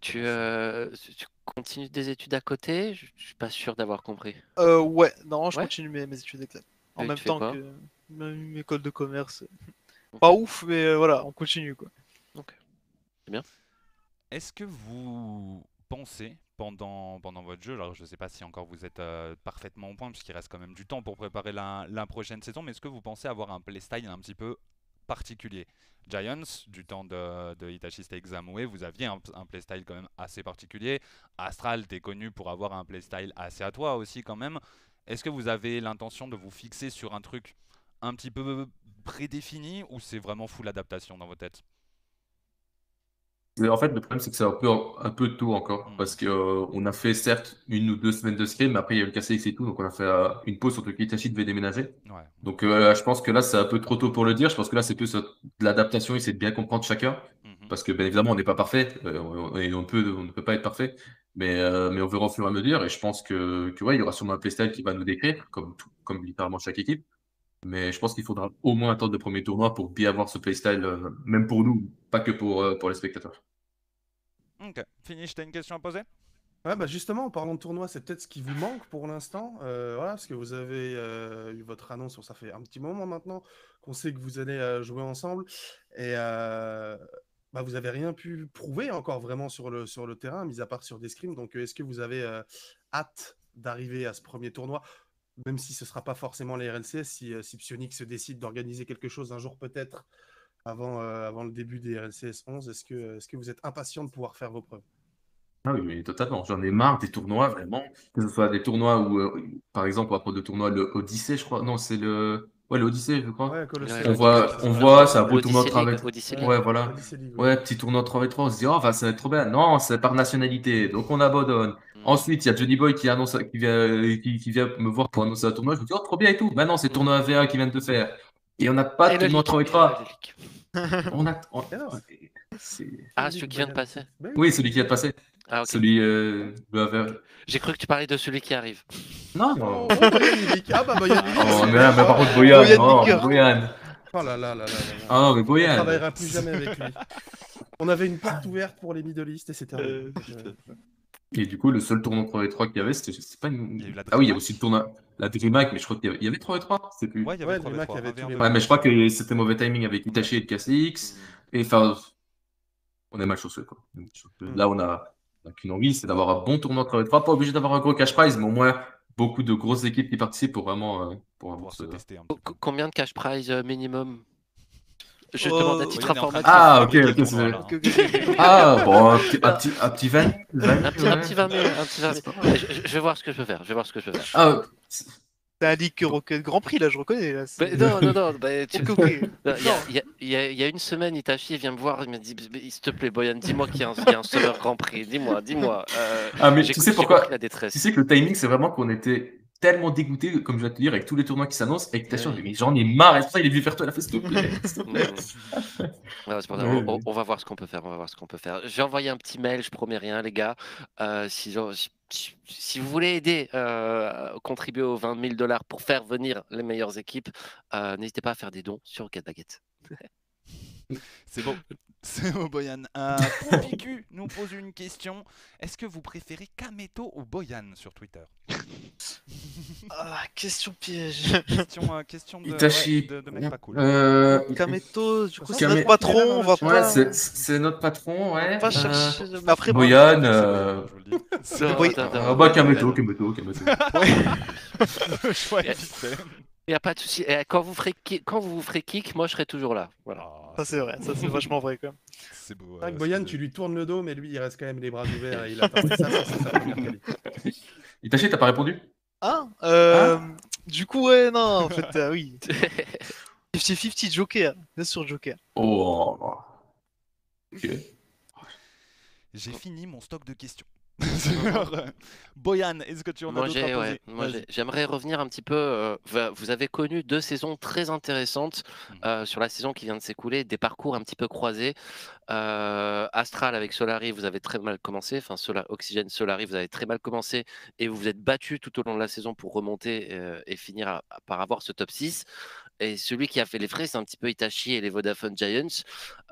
Tu, euh, tu- continues des études à côté? Je je suis pas sûr d'avoir compris. Euh, ouais, non, je Ouais? continue mes, mes études exactes. En Et même temps que même une école de commerce. Ok. Pas ouf, mais euh, voilà, on continue, quoi. Est-ce que vous pensez pendant, pendant votre jeu, alors je ne sais pas si encore vous êtes euh, parfaitement au point, puisqu'il reste quand même du temps pour préparer la, la prochaine saison, mais est-ce que vous pensez avoir un playstyle un petit peu particulier? Giants, du temps de, de Hitachi Steak Zamue, vous aviez un, un playstyle quand même assez particulier. Astral, t'es connu pour avoir un playstyle assez à toi aussi quand même. Est-ce que vous avez l'intention de vous fixer sur un truc un petit peu prédéfini ou c'est vraiment full adaptation dans vos têtes En fait, le problème, c'est que c'est un peu, un peu tôt encore. Mm. Parce qu'on a fait, certes, une ou deux semaines de scrim, mais après, il y a eu le KCX et tout. Donc, on a fait euh, une pause, surtout qu'Itachi devait déménager. Ouais. Donc, euh, je pense que là, c'est un peu trop tôt pour le dire. Je pense que là, c'est plus euh, de l'adaptation, essayer de bien comprendre chacun. Mhm. Parce que, bien évidemment, on n'est pas parfait. euh, on- et on, peut, on ne peut pas être parfait. Mais, euh, mais on verra au fur et à mesure. Et je pense que, que ouais, il y aura sûrement un playstyle qui va nous décrire, comme, tout- comme littéralement chaque équipe. Mais je pense qu'il faudra au moins attendre le premier tournoi pour bien avoir ce playstyle, euh, même pour nous, pas que pour, euh, pour les spectateurs. Ok. Finish, t'as une question à poser? Ouais, bah justement, en parlant de tournoi, c'est peut-être ce qui vous manque pour l'instant. Euh, voilà, parce que vous avez euh, eu votre annonce, ça fait un petit moment maintenant qu'on sait que vous allez euh, jouer ensemble. Et euh, bah, vous avez rien pu prouver encore vraiment sur le, sur le terrain, mis à part sur des scrims. Donc, est-ce que vous avez euh, hâte d'arriver à ce premier tournoi? Même si ce sera pas forcément les RLCS, si, euh, si Psionic se décide d'organiser quelque chose un jour peut-être avant, euh, avant le début des RLCS 11, est-ce que, est-ce que vous êtes impatient de pouvoir faire vos preuves? Ah oui, mais totalement. J'en ai marre des tournois, vraiment. Que ce soit des tournois où, euh, par exemple, à propos de tournoi, le Odyssée, je crois. Non, c'est le. Ouais, l'Odyssée, je crois. Ouais, on voit, on voit, c'est un beau tournoi de League, travail. Odyssey League. Ouais, voilà. Ouais, petit tournoi 3v3, on se dit, oh, va, ça va être trop bien. Non, c'est par nationalité, donc on abandonne. Mm. Ensuite, il y a Johnny Boy qui annonce, qui vient, qui, qui vient me voir pour annoncer un tournoi. Je me dis, oh, trop bien et tout. Maintenant, c'est Mm. tournoi V1 qui viennent de faire. Et on n'a pas Et de tournoi leak, 3v3. et le leak. On a, on- (laughs) Ah, celui qui vient de passer. Ben Oui, celui qui vient de passer. Ah, ok. Celui, euh, le V1. J'ai cru que tu parlais de celui qui arrive. Non, Oh, non. oh, Boyan Milik. Ah bah Boyan Milik. Oh, mais, là, mais par contre, Boyan, Boyan oh, Nicker. Boyan. Oh là là là là. Ah non, mais On Boyan. travaillera plus jamais avec lui. On avait une porte ouverte pour les middle east et c'était Euh. Et du coup, le seul tournoi 3v3 qu'il y avait, c'était c'est pas une. Ah oui, il y a aussi le tournoi, la DreamHack, mais je crois qu'il y avait, il y avait 3v3, c'est plus. Ouais, il y Ouais, avait le Dreamhack, il y avait 3v3. tous les un v un. Ouais, mais je crois que c'était mauvais timing avec Itachi et le KCX. Et enfin, on est mal chaussé, quoi. Mm. Là, on a, on a qu'une envie, c'est d'avoir un bon tournoi 3v3. Pas obligé d'avoir un gros cash prize, mais au moins beaucoup de grosses équipes qui participent pour vraiment. euh, pour avoir se ce- tester un peu. Combien de cash prize euh, minimum? Je Oh, demande à oui, titre informatif. Ah, ok, ok, c'est-. (laughs) Ah, bon, un petit, un petit, un petit 20. Un petit, un petit 20 000, un petit 20 000. Je, je- je vais voir ce que je peux faire. Je vais voir ce que je peux faire. Ah, C'est un leak Rocket Grand Prix là, je reconnais. Là. c'est- Mais non, non, non. bah, (laughs) tu- Il y, a, il y a- il y a- il y a une semaine, Itachi vient me voir, il m'a dit S'il te plaît, Boyan, dis-moi qu'il y, a un- il y a un Summer Grand Prix. Dis-moi, dis-moi. Euh, ah, mais tu sais pourquoi la détresse. Tu sais que le timing, c'est vraiment qu'on était tellement dégoûtés, comme je viens de te dire, avec tous les tournois qui s'annoncent, avec ta Ouais. chance, mais j'en ai marre, et c'est pour ça qu'il est venu faire toi la fête, s'il te plaît. (laughs) s'il te c'est on, oui. on- on va voir ce qu'on peut faire. On va voir ce qu'on peut faire. J'ai envoyé un petit mail, je promets rien, les gars. Euh, si, si- si vous voulez aider, euh, contribuer aux 20 000 dollars pour faire venir les meilleures équipes, euh, n'hésitez pas à faire des dons sur Get Baguette. (laughs) (laughs) C'est beau. C'est beau, Boyan. Euh, (laughs) Poupicu nous pose une question. Est-ce que vous préférez Kameto ou Boyan sur Twitter? (laughs) Ah, question piège. Question, euh, question de, Itachi. ouais, de, de mec pas cool. Euh, Kameto, du coup, c'est Kame- notre patron, on va Ouais, pas, c'est- c'est notre patron, on ouais. va pas Euh, chercher. Mais après, moi, Boyan, euh, ah bah Kameto, Kameto, Kameto. Le choix est vite fait. Il n'y a pas de souci. Et quand vous ferez ki- quand vous vous ferez kick, moi je serai toujours là. Voilà. Ah, ça c'est vrai, ça c'est vachement vrai quand même. (laughs) c'est beau. Euh, Boyan, tu lui tournes le dos, mais lui, il reste quand même les bras ouverts et il (laughs) attend. Ça, ça. Itachi, (laughs) t'as pas répondu? Ah, euh, du coup, ouais, non, en fait, euh, oui. 50-50 Joker, bien sûr Joker. Oh. Ok. J'ai fini mon stock de questions. (laughs) Euh, Boyan, est-ce que tu en as d'autres ouais, j'aimerais revenir un petit peu. euh, vous avez connu deux saisons très intéressantes Mhm. euh, sur la saison qui vient de s'écouler, des parcours un petit peu croisés. Euh, Astral avec Solari, vous avez très mal commencé. Enfin, Sola- Oxygène Solari, vous avez très mal commencé et vous vous êtes battu tout au long de la saison pour remonter et finir à- par avoir ce top 6. Et celui qui a fait les frais, c'est un petit peu Itachi et les Vodafone Giants.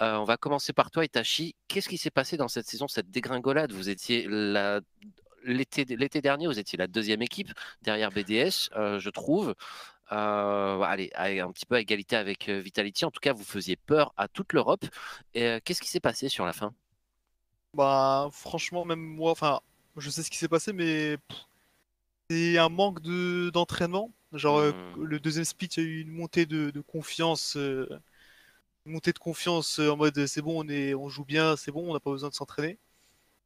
Euh, on va commencer par toi, Itachi. Qu'est-ce qui s'est passé dans cette saison, cette dégringolade? Vous étiez l'été l'été dernier, vous étiez la deuxième équipe derrière BDS, euh, je trouve. Euh, allez, un petit peu à égalité avec Vitality. En tout cas, vous faisiez peur à toute l'Europe. Et qu'est-ce qui s'est passé sur la fin? Bah, franchement, même moi, enfin, je sais ce qui s'est passé, mais c'est un manque de d'entraînement. Genre, euh, Hmm. le deuxième split, il y a eu une montée de, de confiance, euh, une montée de confiance euh, en mode c'est bon, on est, on joue bien, c'est bon, on n'a pas besoin de s'entraîner.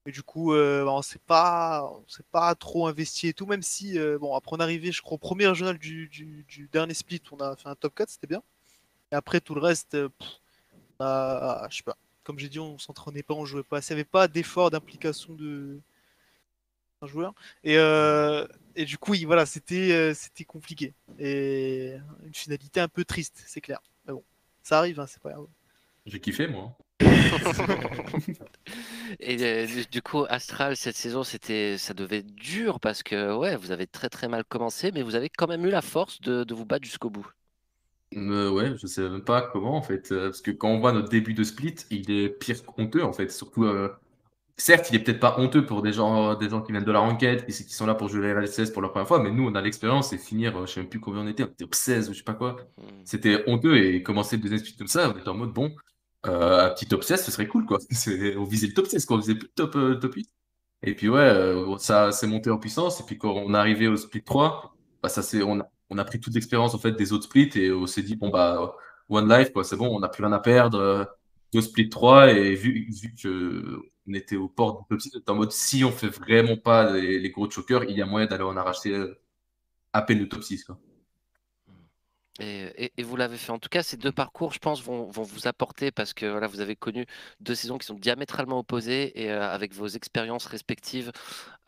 Et du coup, euh, bah, on s'est pas, on s'est pas trop investi et tout, même si, euh, bon, après on est arrivé, je crois, au premier régional du, du, du dernier split, on a fait un top 4, c'était bien. Et après, tout le reste, pff, on a- je sais pas. comme j'ai dit, on s'entraînait pas, on jouait pas. Il n'y avait pas d'effort, d'implication de un joueur. Et, euh, et du coup, voilà, c'était euh, c'était compliqué. Et une finalité un peu triste, c'est clair. Mais bon, ça arrive, hein, c'est pas grave. J'ai kiffé, moi. (laughs) Et euh, du- du coup, Astral, cette saison, c'était, ça devait être dur parce que ouais, vous avez très très mal commencé, mais vous avez quand même eu la force de, de vous battre jusqu'au bout. Euh, ouais, je sais même pas comment en fait, euh, parce que quand on voit notre début de split, il est pire qu'honteux en fait. Surtout, euh, certes, il est peut-être pas honteux pour des gens, des gens qui viennent de la ranked, qui, qui sont là pour jouer la RLCS pour la première fois, mais nous, on a l'expérience et finir, euh, je sais même plus combien on était, on était au 16 ou je sais pas quoi. Hmm. C'était honteux et commencer le deuxième split comme ça, on était en mode bon, euh, un petit top 16, ce serait cool quoi. (laughs) On visait le top 16, quoi, on visait plus le top, euh, top 8. Et puis ouais, euh, ça s'est monté en puissance. Et puis quand on est arrivé au split 3, bah, ça c'est, on a, on a pris toute l'expérience en fait des autres splits et on s'est dit bon bah one life quoi, c'est bon, on n'a plus rien à perdre. Deux split 3 et vu, vu que on était au port du top 6, on était en mode si on fait vraiment pas les, gros chokers, il y a moyen d'aller en arracher euh, à peine le top 6 quoi. Et, vous l'avez fait. En tout cas, ces deux parcours, je pense, vont, vont vous apporter parce que voilà, vous avez connu deux saisons qui sont diamétralement opposées et euh, avec vos expériences respectives.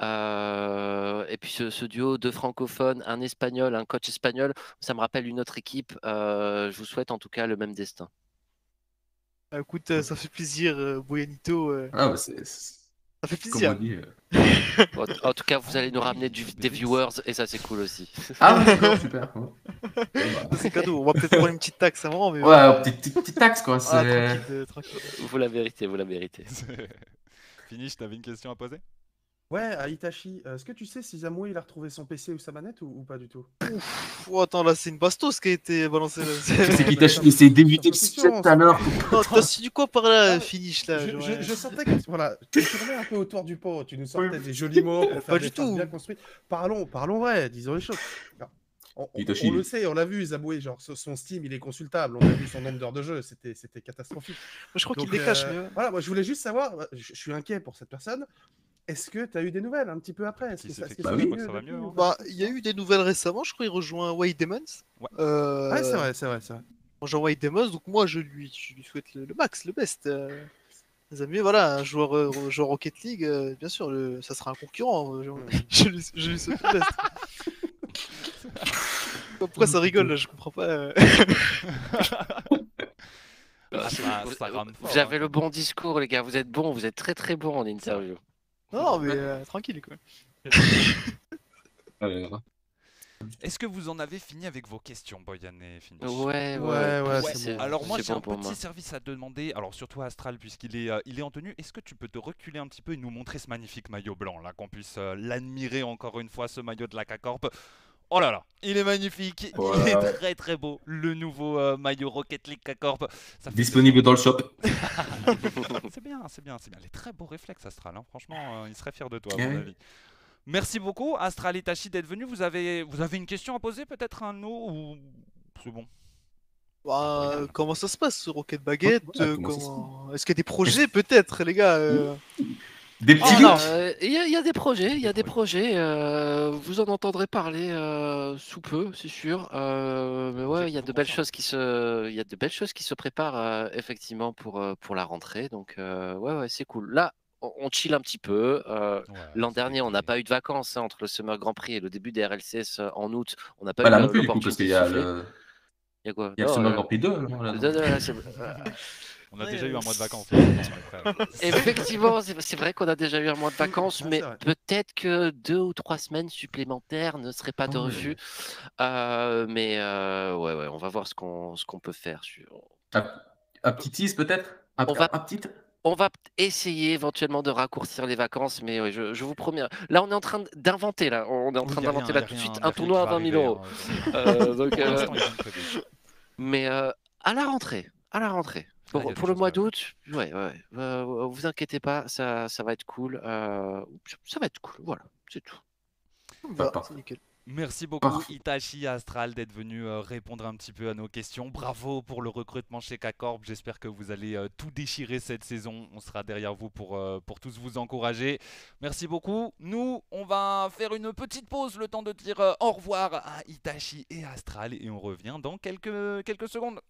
Euh, et puis ce, duo de francophones, un espagnol, un coach espagnol, ça me rappelle une autre équipe. Je vous souhaite en tout cas le même destin. Ah, écoute, euh, ça fait plaisir, euh, Boyanito. euh, Ah bah c'est ça fait comme on plaisir. dit. euh. (laughs) En, en tout cas, vous allez nous ramener du- des viewers et ça, c'est cool aussi. (laughs) Ah ouais, super. Ouais, (laughs) C'est cadeau. On va peut-être prendre une petite taxe avant, mais. Ouais, euh, petite, petite, petite taxe quoi. ah, c'est- tranquille, euh, tranquille. Vous la méritez, vous la méritez. Finish, t'avais une question à poser? Ouais, à Itachi, euh, est-ce que tu sais si Zamoué il a retrouvé son PC ou sa manette ou, ou pas du tout? Oh, attends, là, c'est une bastos qui a été balancée. Là. (laughs) C'est qui t'a essayé d'éviter le sujet tout à l'heure. Non, t'as su du quoi par là, Ah, finish là je, genre, je- je sentais que voilà, tu tournais un peu autour du pot, tu nous sortais des jolis mots pour (laughs) faire Pas des du tout. bien construites. Parlons, parlons vrai, disons les choses. On, on- Hitoshi. on le sait, on l'a vu, Zaboué, genre son- Steam il est consultable, on a vu son nombre d'heures de jeu, c'était c'était catastrophique. Je crois qu'il euh, mais. ouais. Voilà, moi je voulais juste savoir, je, je suis inquiet pour cette personne. Est-ce que tu as eu des nouvelles un petit peu après? Est-ce que ça, Bah oui. ça va mieux, hein. Bah, il y a eu des nouvelles récemment, je crois, il rejoint White Demons. Ouais. Euh, Ouais, c'est vrai, c'est vrai, c'est vrai. Rejoint White Demons, donc moi je lui, je lui souhaite le, le max, le best. euh. Les amis, voilà, un joueur, euh, joueur Rocket League, euh, bien sûr, le- ça sera un concurrent. euh, je, (laughs) je lui, je lui souhaite le best. Pourquoi ça rigole là Je comprends pas. euh. Ah, avez hein. le bon discours, les gars. Vous êtes bons, vous êtes très très bons en interview. Non, mais euh, tranquille quoi. Euh, Est-ce que vous en avez fini avec vos questions, Boyan et Finish Ouais, Ouais, ouais, Ouais, c'est bon. Alors moi j'ai bon un petit moi. service à te demander, alors surtout à Astral puisqu'il est, euh, il est en tenue, est-ce que tu peux te reculer un petit peu et nous montrer ce magnifique maillot blanc là, qu'on puisse euh, l'admirer encore une fois, ce maillot de la K-Corp? Oh là là, il est magnifique, il est très très beau, le nouveau euh, maillot Rocket League K-Corp. Ça fait Disponible dans le shop. (laughs) c'est bien, c'est bien, c'est bien. Les très beaux réflexes, Astral. hein. Franchement, euh, il serait fier de toi, à mon avis. Merci beaucoup, Astral et Tachi, d'être venu. Vous avez, vous avez une question à poser, peut-être un no ou c'est bon? Bah, comment ça se passe ce Rocket Baguette? Ouais, comment ça se comment... Est-ce qu'il y a des projets peut-être, les gars euh, Des petits leaks. non, euh, Il y, a- il y a des projets, il y a des projets. euh, vous en entendrez parler euh, sous peu, c'est sûr. euh, mais ouais, il y a de belles choses qui se, il y a de belles choses qui se préparent euh, effectivement pour pour la rentrée. Donc euh, ouais, ouais, c'est cool. Là, on, chill un petit peu. euh, Ouais, L'an dernier, on n'a pas eu de vacances hein, entre le Summer Grand Prix et le début des RLCS en août. On n'a pas Pas eu parce l'opportunité qu'il y de a le, Il y a quoi? il y a le Summer euh, Grand Prix 2. non, là, non. non, non, c'est- euh, (laughs) On a Ouais, déjà eu un mois de vacances. (laughs) hein. (laughs) Effectivement, c'est vrai qu'on a déjà eu un mois de vacances, Ouais, mais peut-être que deux ou trois semaines supplémentaires ne seraient pas de Ah refus. Euh, mais euh, ouais, ouais, on va voir ce qu'on ce qu'on peut faire. sur- Un, un petit tease peut-être? Un, On va- un petit On va p- essayer éventuellement de raccourcir les vacances, mais ouais, je, je vous promets. Là, on est en train d'inventer là. On est en train d'inventer là tout de suite un tournoi à va 20 000 arriver, euros. hein. Euh, donc, euh, mais euh, à la rentrée, à la rentrée. Pour, le mois d'août, ouais, ouais. euh, vous inquiétez pas, ça, ça va être cool. euh, ça va être cool, voilà, c'est tout. bah, c'est nickel. Merci beaucoup Parfait. Itachi et Astral d'être venu euh, répondre un petit peu à nos questions. Bravo pour le recrutement chez K-Corp. J'espère que vous allez euh, tout déchirer cette saison. On sera derrière vous pour, pour tous vous encourager. Merci beaucoup. Nous, on va faire une petite pause, le temps de dire au revoir à Itachi et Astral. Et on revient dans quelques, quelques secondes.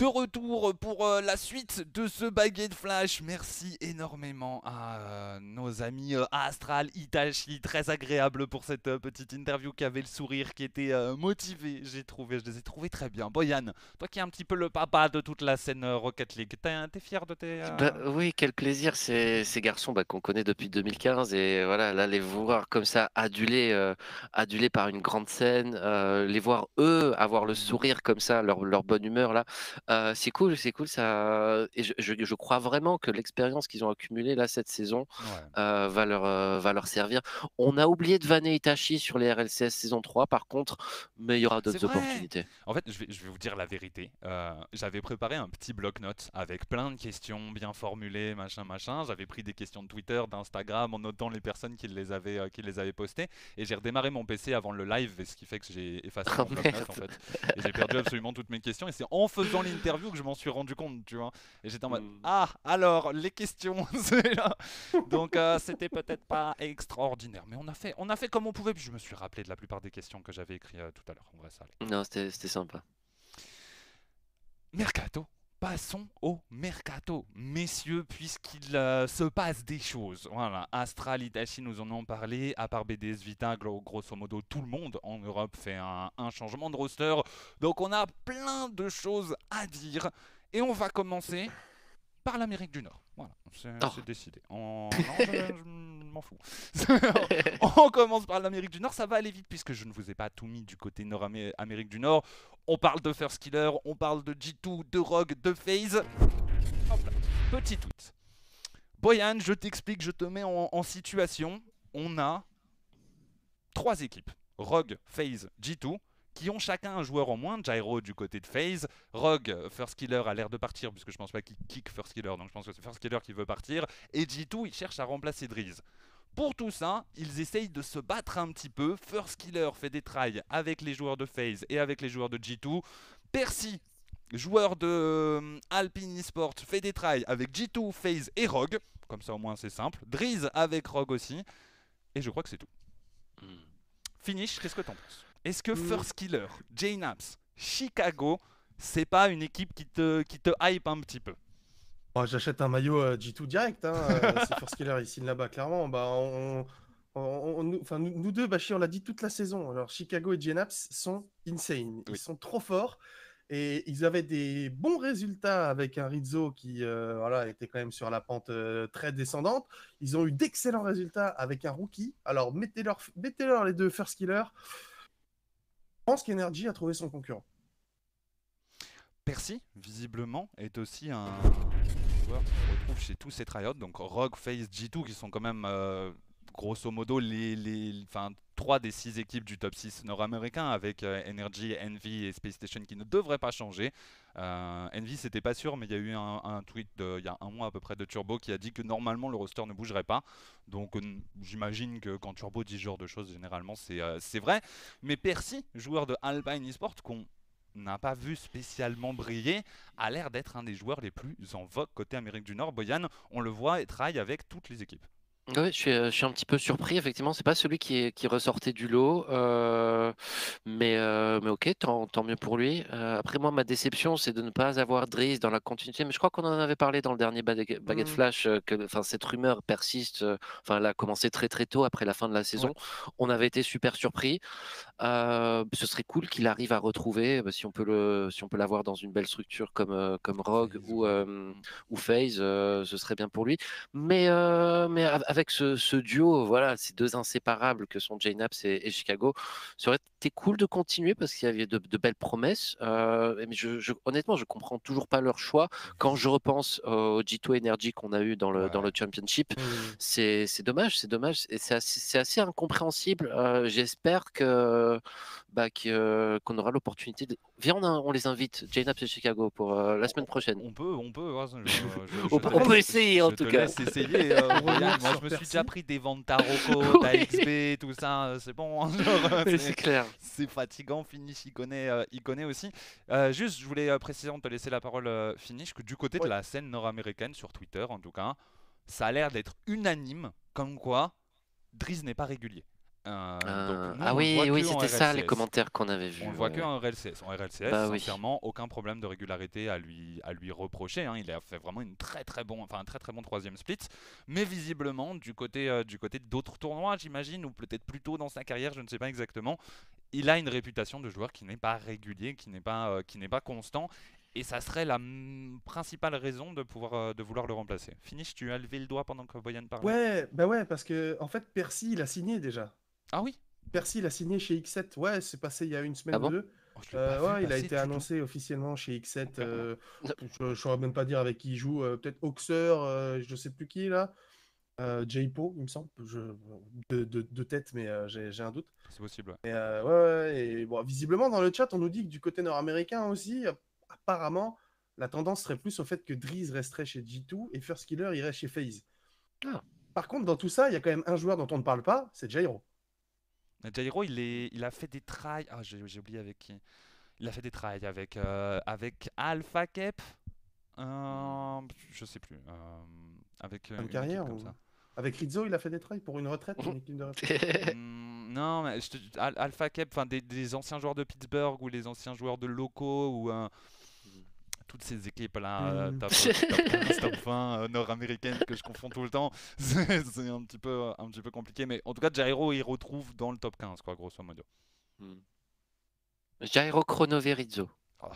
De retour pour euh, la suite de ce baguette flash. Merci énormément à euh, nos amis euh, Astral, Itachi, très agréable pour cette petite interview qui avait le sourire, qui était motivé. J'ai trouvé, je les ai trouvés très bien. Boyan, toi qui es un petit peu le papa de toute la scène Rocket League, t'es fier de tes. Bah, oui, quel plaisir ces, garçons bah, qu'on connaît depuis 2015 et voilà, là les voir comme ça adulés, adulés par une grande scène, les voir eux avoir le sourire comme ça, leur, leur bonne humeur là, euh, c'est cool, c'est cool ça. Et je, je- je crois vraiment que l'expérience qu'ils ont accumulée là cette saison ouais. euh, va leur, euh, va leur servir. On a oublié de vanner Itachi sur les RLCS saison 3 par contre, mais il y aura d'autres opportunités. En fait, je vais, je vais vous dire la vérité. J'avais préparé un petit bloc-notes avec plein de questions bien formulées, machin, machin. J'avais pris des questions de Twitter, d'Instagram, en notant les personnes qui les avaient, qui les avaient postées. Et j'ai redémarré mon PC avant le live, ce qui fait que j'ai effacé Oh, mon bloc-notes en fait. Et j'ai perdu absolument toutes mes questions. Et c'est en faisant l'interview que je m'en suis rendu compte, tu vois. Et j'étais en mode Mm. Ah, alors, les questions. (laughs) c'est là. Donc, euh, c'était peut-être pas extraordinaire. Mais on a, fait, on a fait comme on pouvait. Puis je me suis rappelé de la plupart des questions que j'avais écrites euh, tout à l'heure. En vrai, ça. Non, c'était sympa. Mercato. Passons au mercato, messieurs, puisqu'il euh, se passe des choses. Voilà, Astral, Itachi nous en ont parlé. À part BDS Vita, gros- grosso modo, tout le monde en Europe fait un changement de roster. Donc on a plein de choses à dire. Et on va commencer par l'Amérique du Nord. Voilà, c'est Oh. décidé. En- non, je, je m'en fous. (laughs) on commence par l'Amérique du Nord, ça va aller vite puisque je ne vous ai pas tout mis du côté Nord-Amérique du Nord. On parle de First Killer, on parle de G2, de Rogue, de FaZe. Petit tweet. Boyan, je t'explique, je te mets en, en situation. On a trois équipes. Rogue, FaZe, G2, qui ont chacun un joueur en moins. Gyro du côté de FaZe. Rogue, First Killer a l'air de partir, puisque je pense pas qu'il kick First Killer, donc je pense que c'est First Killer qui veut partir. Et G2, il cherche à remplacer Driz. Pour tout ça, ils essayent de se battre un petit peu. First Killer fait des tries avec les joueurs de FaZe et avec les joueurs de G2. Percy, joueur de euh, Alpine Esports, fait des tries avec G2, FaZe et Rogue. Comme ça au moins c'est simple. Driz avec Rogue aussi. Et je crois que c'est tout. Hmm. Finish, qu'est-ce que t'en penses? Est-ce que Mm. First Killer, JNAPS, Chicago, c'est pas une équipe qui te, qui te hype un petit peu? Bon, J'achète un maillot euh, G2 direct, hein, euh, (laughs) c'est First Killer ici là-bas, clairement. Bah, on, on- on- nous, enfin, nous, nous deux, Bachi, on l'a dit toute la saison. Alors, Chicago et Genaps sont insane. Ils Oui. sont trop forts. Et ils avaient des bons résultats avec un Rizzo qui euh, voilà, était quand même sur la pente euh, très descendante. Ils ont eu d'excellents résultats avec un rookie. Alors, mettez-leur mettez-leur les deux First Killer pense qu'Energy a trouvé son concurrent. Percy, visiblement, est aussi un joueur qu'on retrouve chez tous ces tryouts, donc Rogue, Face, G2, qui sont quand même, euh, grosso modo, les, les, les 3 des 6 équipes du top 6 nord-américain avec euh, Energy, Envy et Space Station qui ne devraient pas changer. Euh, Envy, c'était pas sûr, mais il y a eu un, tweet il y a un mois à peu près de Turbo qui a dit que normalement le roster ne bougerait pas. Donc euh, j'imagine que quand Turbo dit ce genre de choses, généralement euh, c'est vrai. Mais Percy, joueur de Alpine Esports, qu'on n'a pas vu spécialement briller, a l'air d'être un des joueurs les plus en vogue côté Amérique du Nord. Boyan, on le voit et travaille avec toutes les équipes. Je suis, euh, je suis un petit peu surpris, effectivement. C'est pas celui qui, est, qui ressortait du lot. euh, mais, euh, mais ok, tant, tant mieux pour lui. Euh, après, moi, ma déception, c'est de ne pas avoir Driz dans la continuité. Mais je crois qu'on en avait parlé dans le dernier Baguette, Baguette Mhm. Flash, euh, que enfin, cette rumeur persiste. euh, Enfin, elle a commencé très très tôt après la fin de la saison. On avait été super surpris. Euh, ce serait cool qu'il arrive à retrouver, euh, si on peut le, si on peut l'avoir dans une belle structure comme, comme Rogue ou, euh, ou FaZe, euh, ce serait bien pour lui. Mais, mais av- avec ce, ce duo, voilà, ces deux inséparables que sont JNAPS et, et Chicago, ça aurait été cool de continuer parce qu'il y avait de, de belles promesses. mais je, je- honnêtement, je comprends toujours pas leur choix. Quand je repense au G2 Energy qu'on a eu dans le, dans le Championship, c'est c'est dommage, c'est dommage. Et c'est assez, assez incompréhensible. J'espère que bah, que- qu'on aura l'opportunité de. Viens, on, a- on les invite, JNAPS et Chicago, pour euh, la semaine prochaine. On peut, on peut. ouais, je- (laughs) je- je- On je peut- laisse- essayer, en tout cas. laisse essayer. euh. (laughs) Moi, je me suis déjà pris des ventes Taroko, (laughs) Oui. tout ça. euh, C'est bon. hein, c'est- clair. c'est fatigant. Finish, il connaît, euh, il connaît aussi. Euh, juste, je voulais euh, préciser, on te laisser la parole, euh, Finish, que du côté de la scène nord-américaine, sur Twitter en tout cas, ça a l'air d'être unanime, comme quoi Driz n'est pas régulier. Euh, Euh, donc nous, ah oui, oui, c'était ça les commentaires qu'on avait vus. On le voit ouais. que en RLCS. En RLCS, Bah oui. aucun problème de régularité à lui, à lui reprocher. hein. Il a fait vraiment une très très bon, enfin un très très bon troisième split. Mais visiblement, du côté, euh, du côté d'autres tournois, j'imagine, ou peut-être plus tôt dans sa carrière, je ne sais pas exactement, il a une réputation de joueur qui n'est pas régulier, qui n'est pas, euh, qui n'est pas constant. Et ça serait la principale raison de pouvoir, euh, de vouloir le remplacer. Finish, tu as levé le doigt pendant que Boyan parlait. Ouais, bah ouais, parce que en fait, Percy, il a signé déjà. Ah oui. Percy, il a signé chez X7. Ouais, c'est passé il y a une semaine Ah bon ou deux. Oh, Euh, ouais, il a été tout. annoncé officiellement chez X7. Complètement. euh, je ne saurais même pas dire avec qui il joue. euh, Peut-être Oxer, je sais plus qui là. J-Po, il me semble. Je... De, de- de tête, mais j'ai un doute. C'est possible. ouais. Et, ouais, ouais, et bon, visiblement, dans le chat, on nous dit que du côté nord-américain aussi, apparemment, la tendance serait plus au fait que Dreeze resterait chez G2 et First Killer irait chez FaZe. Ah. Par contre, dans tout ça, il y a quand même un joueur dont on ne parle pas, c'est Jairo. Jairo, il, est, il a fait des tries. Ah, j'ai j'ai oublié avec qui. Il a fait des tries avec, euh, avec Alpha Cap. Euh, je sais plus. euh, avec euh, de une carrière comme ou- ça. Avec Rizzo, il a fait des trails pour une retraite, une de retraite. Hmm, (laughs) non, mais je te- Al- Alpha Cap, enfin des, des anciens joueurs de Pittsburgh ou les anciens joueurs de locaux ou euh, toutes ces équipes là, Mm. top, (laughs) top 15, top 20 euh, nord-américaines que je confonds tout le temps, (laughs) c'est c'est un petit peu un petit peu compliqué. Mais en tout cas, Jairo, il retrouve dans le top 15 quoi, grosso modo. Hmm. Jairo Chronoverizzo. Ah.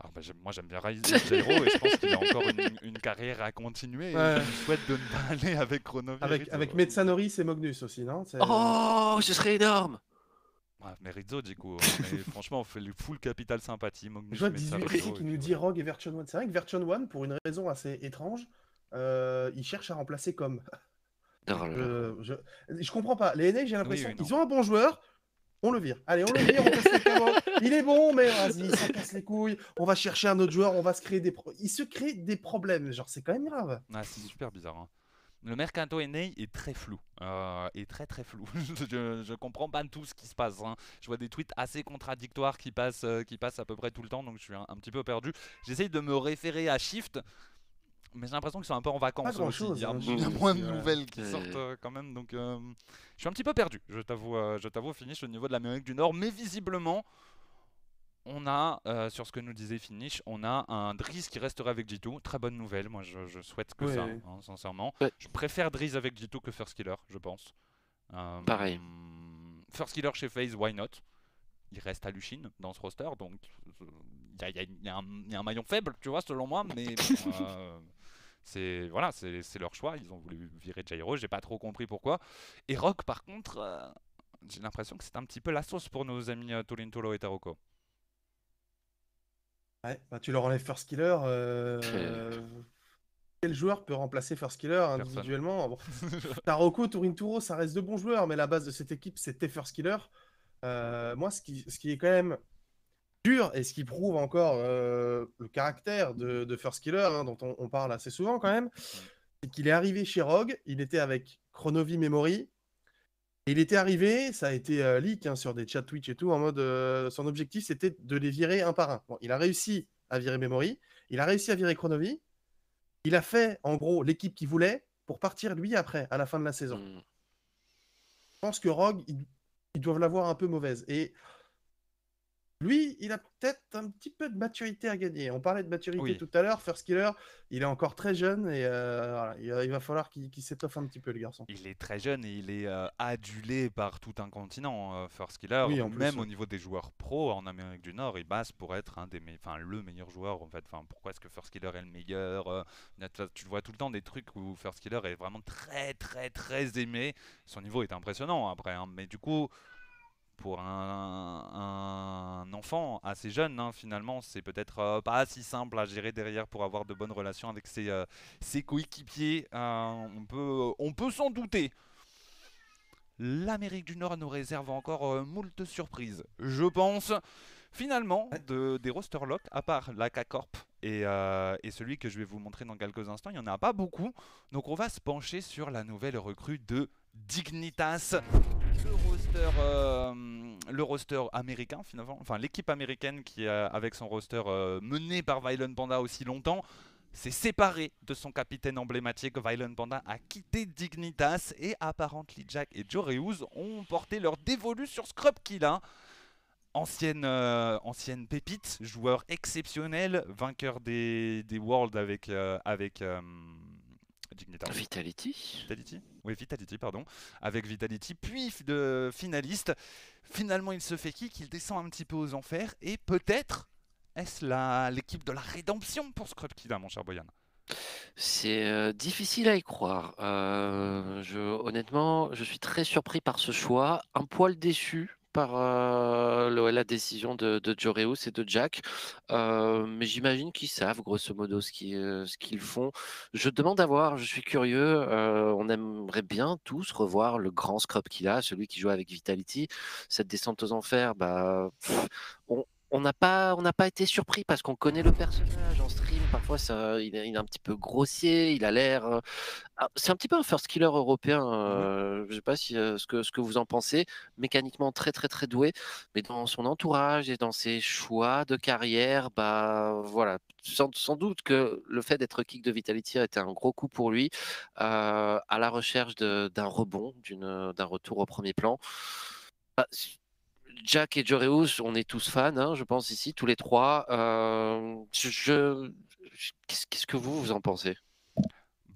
Alors, bah, moi j'aime bien Jairo et je pense qu'il a encore une, une carrière à continuer. Ouais. Je souhaite de ne pas aller avec Chrono Avec, avec Metsanori et Magnus aussi, non? C'est- Oh, ce serait énorme. Ouais, mais Rizzo, du coup, mais (laughs) franchement, on fait le full capital sympathie. Je vois Metsa 18 Rizzo, ici qui et nous dit Rogue et Version 1. C'est vrai que Version 1, pour une raison assez étrange, euh, il cherche à remplacer comme. (laughs) Oh. Euh, je, je comprends pas. Les NA, j'ai l'impression oui, qu'ils ont un bon joueur. On le vire. Allez, on le vire, on casse les carottes. (laughs) Il est bon, mais vas-y, ça casse les couilles. On va chercher un autre joueur, on va se créer des pro- Il se crée des problèmes. Genre, c'est quand même grave. Ah, c'est super bizarre. hein. Le mercato NA est très flou. euh, est très très flou. (laughs) je, je comprends pas tout ce qui se passe. hein. Je vois des tweets assez contradictoires qui passent, euh, qui passent à peu près tout le temps, donc je suis un, un petit peu perdu. J'essaye de me référer à Shift, mais j'ai l'impression qu'ils sont un peu en vacances aussi. grand-chose, Il y a, hein, il y a moins de nouvelles qui sortent euh, quand même, donc euh, je suis un petit peu perdu. Je t'avoue, euh, je t'avoue, finish au niveau de l'Amérique du Nord, mais visiblement. On a, euh, sur ce que nous disait Finish, on a un Driz qui restera avec G2. Très bonne nouvelle, moi je, je souhaite que ça, hein, sincèrement. Ouais. Je préfère Driz avec G2 que First Killer, je pense. Euh, Pareil. First Killer chez FaZe, why not? Il reste à Luchin dans ce roster, donc il y, a- y y un- il y a un maillon faible, tu vois, selon moi, mais (laughs) bon, euh, c'est voilà, c'est leur choix. Ils ont voulu virer Jairo, j'ai pas trop compris pourquoi. Et Rock, par contre, euh, j'ai l'impression que c'est un petit peu la sauce pour nos amis Tolintolo et Taroko. Ouais, bah, tu leur enlèves First Killer. euh, Quel joueur peut remplacer First Killer individuellement? Bon, (laughs) Taroko, Turinturo, ça reste de bons joueurs, mais la base de cette équipe, c'était First Killer. Euh, moi, ce qui, ce qui est quand même dur et ce qui prouve encore euh, le caractère de, de First Killer, hein, dont on, on parle assez souvent quand même, c'est qu'il est arrivé chez Rogue, il était avec Chronovi Memory. Et il était arrivé, ça a été euh, leak hein, sur des chats Twitch et tout, en mode euh, son objectif c'était de les virer un par un. Bon, il a réussi à virer Memory, il a réussi à virer Chronovi, il a fait en gros l'équipe qu'il voulait pour partir lui après, à la fin de la saison. Hmm. Je pense que Rogue, ils, ils doivent l'avoir un peu mauvaise. Et lui, il a peut-être un petit peu de maturité à gagner. On parlait de maturité Oui. tout à l'heure. First Killer, il est encore très jeune et euh, voilà, il, va- falloir qu'il s'étoffe un petit peu, le garçon. Il est très jeune et il est euh, adulé par tout un continent, euh, First Killer. Oui, en plus, Même au niveau des joueurs pro en Amérique du Nord, il passe pour être un des me- le meilleur joueur en fait. Pourquoi est-ce que First Killer est le meilleur euh, tu- Tu vois tout le temps des trucs où First Killer est vraiment très très très aimé. Son niveau est impressionnant après, hein. mais du coup. Pour un, un enfant assez jeune, hein, finalement, c'est peut-être euh, pas si simple à gérer derrière pour avoir de bonnes relations avec ses, euh, ses coéquipiers. Euh, on peut, on peut s'en douter. L'Amérique du Nord nous réserve encore moult surprises, je pense. Finalement, de, des roster lock, à part l'AK Corp et, et celui que je vais vous montrer dans quelques instants, il n'y en a pas beaucoup. Donc on va se pencher sur la nouvelle recrue de Dignitas. Le roster, euh, le roster américain finalement, enfin l'équipe américaine qui avec son roster euh, mené par Violent Panda aussi longtemps, s'est séparé de son capitaine emblématique. Violent Panda a quitté Dignitas et apparently Jack et Joe Reus ont porté leur dévolu sur Scrub Killa. Ancienne, euh, ancienne pépite, joueur exceptionnel, vainqueur des, des Worlds avec, avec Vitality Vitality Oui, Vitality, pardon. Avec Vitality, puis de finaliste. Finalement, il se fait kick, il descend un petit peu aux enfers, et peut-être est-ce la- l'équipe de la rédemption pour Scrub Killa, mon cher Boyan? C'est euh, difficile à y croire. Euh, je, honnêtement, je suis très surpris par ce choix, un poil déçu par euh, la décision de, de Joe Reus et de Jack, Euh, mais j'imagine qu'ils savent grosso modo ce qu'ils euh, ce qu'ils font. Je demande à voir, je suis curieux. on aimerait bien tous revoir le grand scrub qu'il a, celui qui joue avec Vitality. Cette descente aux enfers, bah, on, on n'a pas, on n'a pas été surpris parce qu'on connaît le personnage en stream. Parfois, ça, il, est, il est un petit peu grossier. Il a l'air. euh, ah, c'est un petit peu un first killer européen. euh, Je sais pas si euh, ce que ce que vous en pensez. Mécaniquement très très très doué, mais dans son entourage et dans ses choix de carrière, bah voilà. Sans, sans doute que le fait d'être kick de Vitality a été un gros coup pour lui, à la recherche d'un rebond, d'un retour au premier plan. Bah, Jack et Joreus, on est tous fans, hein, je pense ici, tous les trois. Euh, je, je- qu'est-ce, que vous, vous en pensez?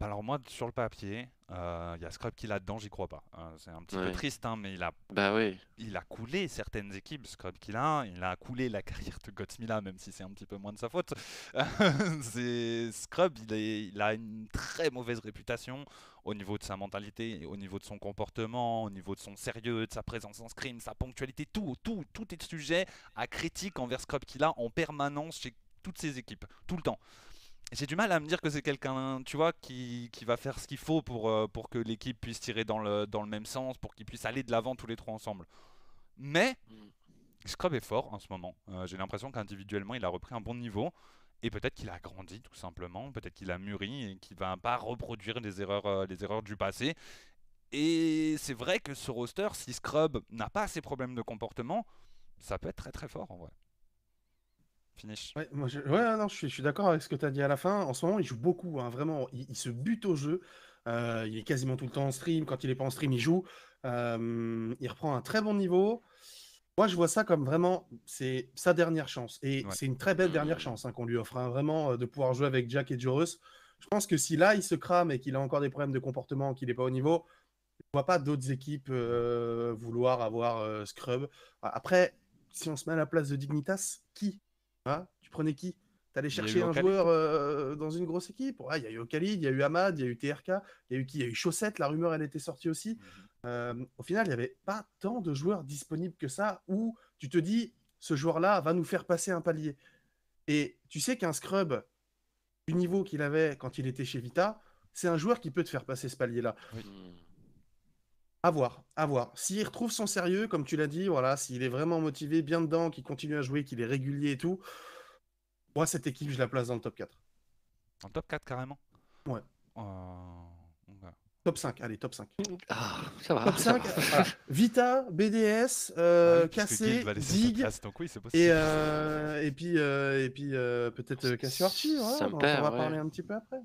Alors moi, sur le papier, euh, il y a Scrub Killa dedans, j'y crois pas. Hein, c'est un petit peu triste, hein, mais il a, Bah oui. il a coulé certaines équipes, Scrub Killa. Il a coulé la carrière de Godsmila, même si c'est un petit peu moins de sa faute. (laughs) c'est Scrub, il, est- il a une très mauvaise réputation au niveau de sa mentalité, au niveau de son comportement, au niveau de son sérieux, de sa présence en scrim, sa ponctualité, tout, tout, tout est sujet à critique envers Scrub Killa en permanence chez toutes ses équipes, tout le temps. J'ai du mal à me dire que c'est quelqu'un, tu vois, qui, qui va faire ce qu'il faut pour, euh, pour que l'équipe puisse tirer dans le, dans le même sens, pour qu'ils puissent aller de l'avant tous les trois ensemble. Mais. Scrub est fort en ce moment. Euh, J'ai l'impression qu'individuellement, il a repris un bon niveau. Et peut-être qu'il a grandi tout simplement, peut-être qu'il a mûri et qu'il va pas reproduire les erreurs, euh, les erreurs du passé. Et c'est vrai que ce roster, si Scrub n'a pas ces problèmes de comportement, ça peut être très très fort en vrai. Finish. Ouais, moi, je... ouais, non, je suis, je suis d'accord avec ce que tu as dit à la fin. En ce moment, il joue beaucoup, hein, vraiment. Il, il se bute au jeu. Euh, il est quasiment tout le temps en stream. Quand il n'est pas en stream, il joue. Euh, il reprend un très bon niveau. Moi, je vois ça comme vraiment, c'est sa dernière chance. Et Ouais. c'est une très belle dernière chance hein, qu'on lui offre, hein, vraiment, euh, de pouvoir jouer avec Jack et Jorus. Je pense que si là, il se crame et qu'il a encore des problèmes de comportement, qu'il n'est pas au niveau, je ne vois pas d'autres équipes euh, vouloir avoir Scrub. Après, si on se met à la place de Dignitas, qui? Hein Tu prenais qui? T'allais chercher un joueur euh, dans une grosse équipe? Ouais, Il y a eu Ocalid, il y a eu Ahmad, il y a eu TRK, il y a eu qui? Il y a eu Chaussette, la rumeur elle était sortie aussi. Euh, au final, il n'y avait pas tant de joueurs disponibles que ça où tu te dis ce joueur-là va nous faire passer un palier. Et tu sais qu'un scrub du niveau qu'il avait quand il était chez Vita, c'est un joueur qui peut te faire passer ce palier-là. Mm. À voir, à voir. S'il retrouve son sérieux, comme tu l'as dit, voilà, s'il est vraiment motivé, bien dedans, qu'il continue à jouer, qu'il est régulier et tout, moi, cette équipe, je la place dans le top 4. En top 4 carrément Ouais. Euh. Top 5, allez, top 5. Ah, ça va. Top ça 5, va. voilà. Vita, BDS, euh, Cassé, Zig, place, donc oui, c'est possible. et, euh, et puis, euh, et puis euh, peut-être Cassio Archie, perd, on va ouais. parler un petit peu après.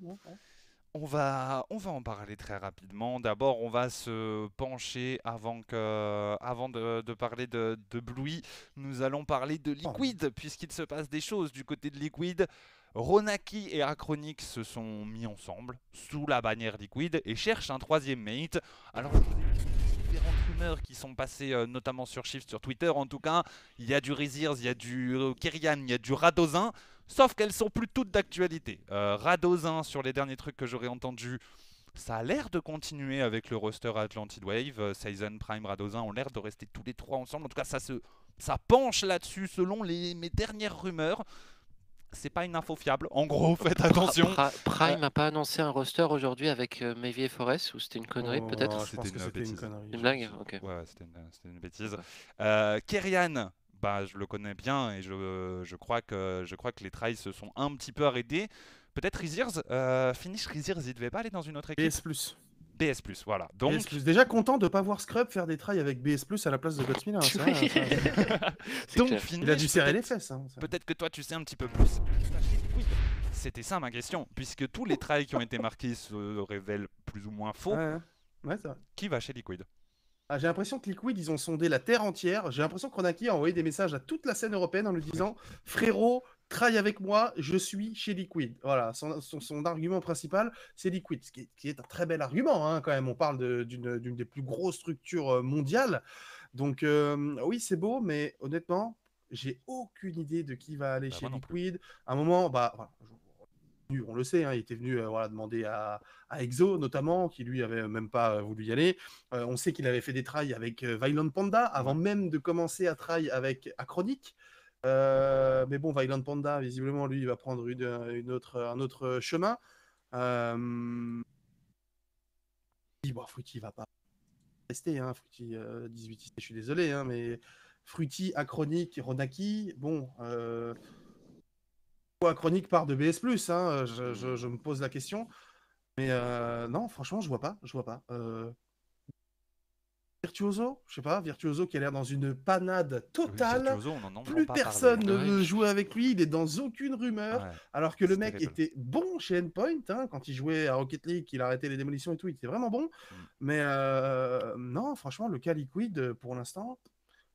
On va, on va en parler très rapidement. D'abord, on va se pencher avant, que, avant de, de parler de, de Bluey. Nous allons parler de Liquid, puisqu'il se passe des choses du côté de Liquid. Ronaki et Acronic se sont mis ensemble sous la bannière Liquid et cherchent un troisième mate. Alors, différentes rumeurs qui sont passées euh, notamment sur Shift, sur Twitter en tout cas. Il y a du Rezirs, il y a du euh, Kerian, il y a du Radozin. Sauf qu'elles sont plus toutes d'actualité. Euh, Radozin, sur les derniers trucs que j'aurais entendus, ça a l'air de continuer avec le roster Atlantid Wave. Euh, Season, Prime, Radozin ont l'air de rester tous les trois ensemble. En tout cas, ça, se, ça penche là-dessus selon les, mes dernières rumeurs. C'est pas une info fiable. En gros, faites attention. Pra- Prime n'a pas annoncé un roster aujourd'hui avec euh, et Forest ou c'était une connerie Oh, peut-être? C'était une c'était une. Une blague Ok. Ouais, ouais, c'était une, c'était une bêtise. Euh, Kerian, bah, je le connais bien et je, je, crois que, je crois que les tries se sont un petit peu arrêtés. Peut-être Rezirs, euh, Finish Rezirs, il devait pas aller dans une autre équipe BS+. BS+, voilà. Donc, BS+. Déjà content de ne pas voir Scrub faire des trails avec BS+, à la place de Godsmith. hein, (laughs) donc clair. Finish, Il a dû serrer les peut-être- fesses. hein. Peut-être que toi tu sais un petit peu plus. Oui, c'était ça ma question. Puisque tous les trails qui ont été marqués se révèlent plus ou moins faux, Ouais, ouais, qui va chez Liquid? Ah, j'ai l'impression que Liquid, ils ont sondé la terre entière. J'ai l'impression que Ronaki a envoyé des messages à toute la scène européenne en lui disant Frérot, travaille avec moi, je suis chez Liquid. Voilà, son, son- son argument principal, c'est Liquid, ce qui est, qui est un très bel argument hein, quand même. On parle d'une des plus grosses structures euh, mondiales. Donc, euh, oui, c'est beau, mais honnêtement, j'ai aucune idée de qui va aller Bah, chez. Liquid. À un moment, bah, voilà, on le sait, hein, il était venu euh, voilà, demander à, à Exo notamment, qui lui avait même pas euh, voulu y aller. Euh, on sait qu'il avait fait des trails avec euh, Violent Panda avant même de commencer à trail avec Achronic. Euh, mais bon, Violent Panda, visiblement, lui, il va prendre une, une autre, un autre chemin. Euh... Fruity, Bon, Fruity va pas rester. Hein. Fruity, euh, 18 je suis désolé, hein, mais Fruity, Achronic, Ronaki, bon. Pourquoi Achronic part de BS, hein, je, je- je me pose la question. Mais euh, non, franchement, je vois pas. Je vois pas. Euh, Virtuoso, je sais pas, Virtuoso qui a l'air dans une panade totale. Virtuoso, on en entend Plus personne ne veut jouer avec lui, il est dans aucune rumeur. Ouais. Alors que le mec terrible. était bon chez Endpoint, hein, quand il jouait à Rocket League, il arrêtait les démolitions et tout, il était vraiment bon. Mm. Mais euh, non, franchement, le cas Liquid, euh, pour l'instant,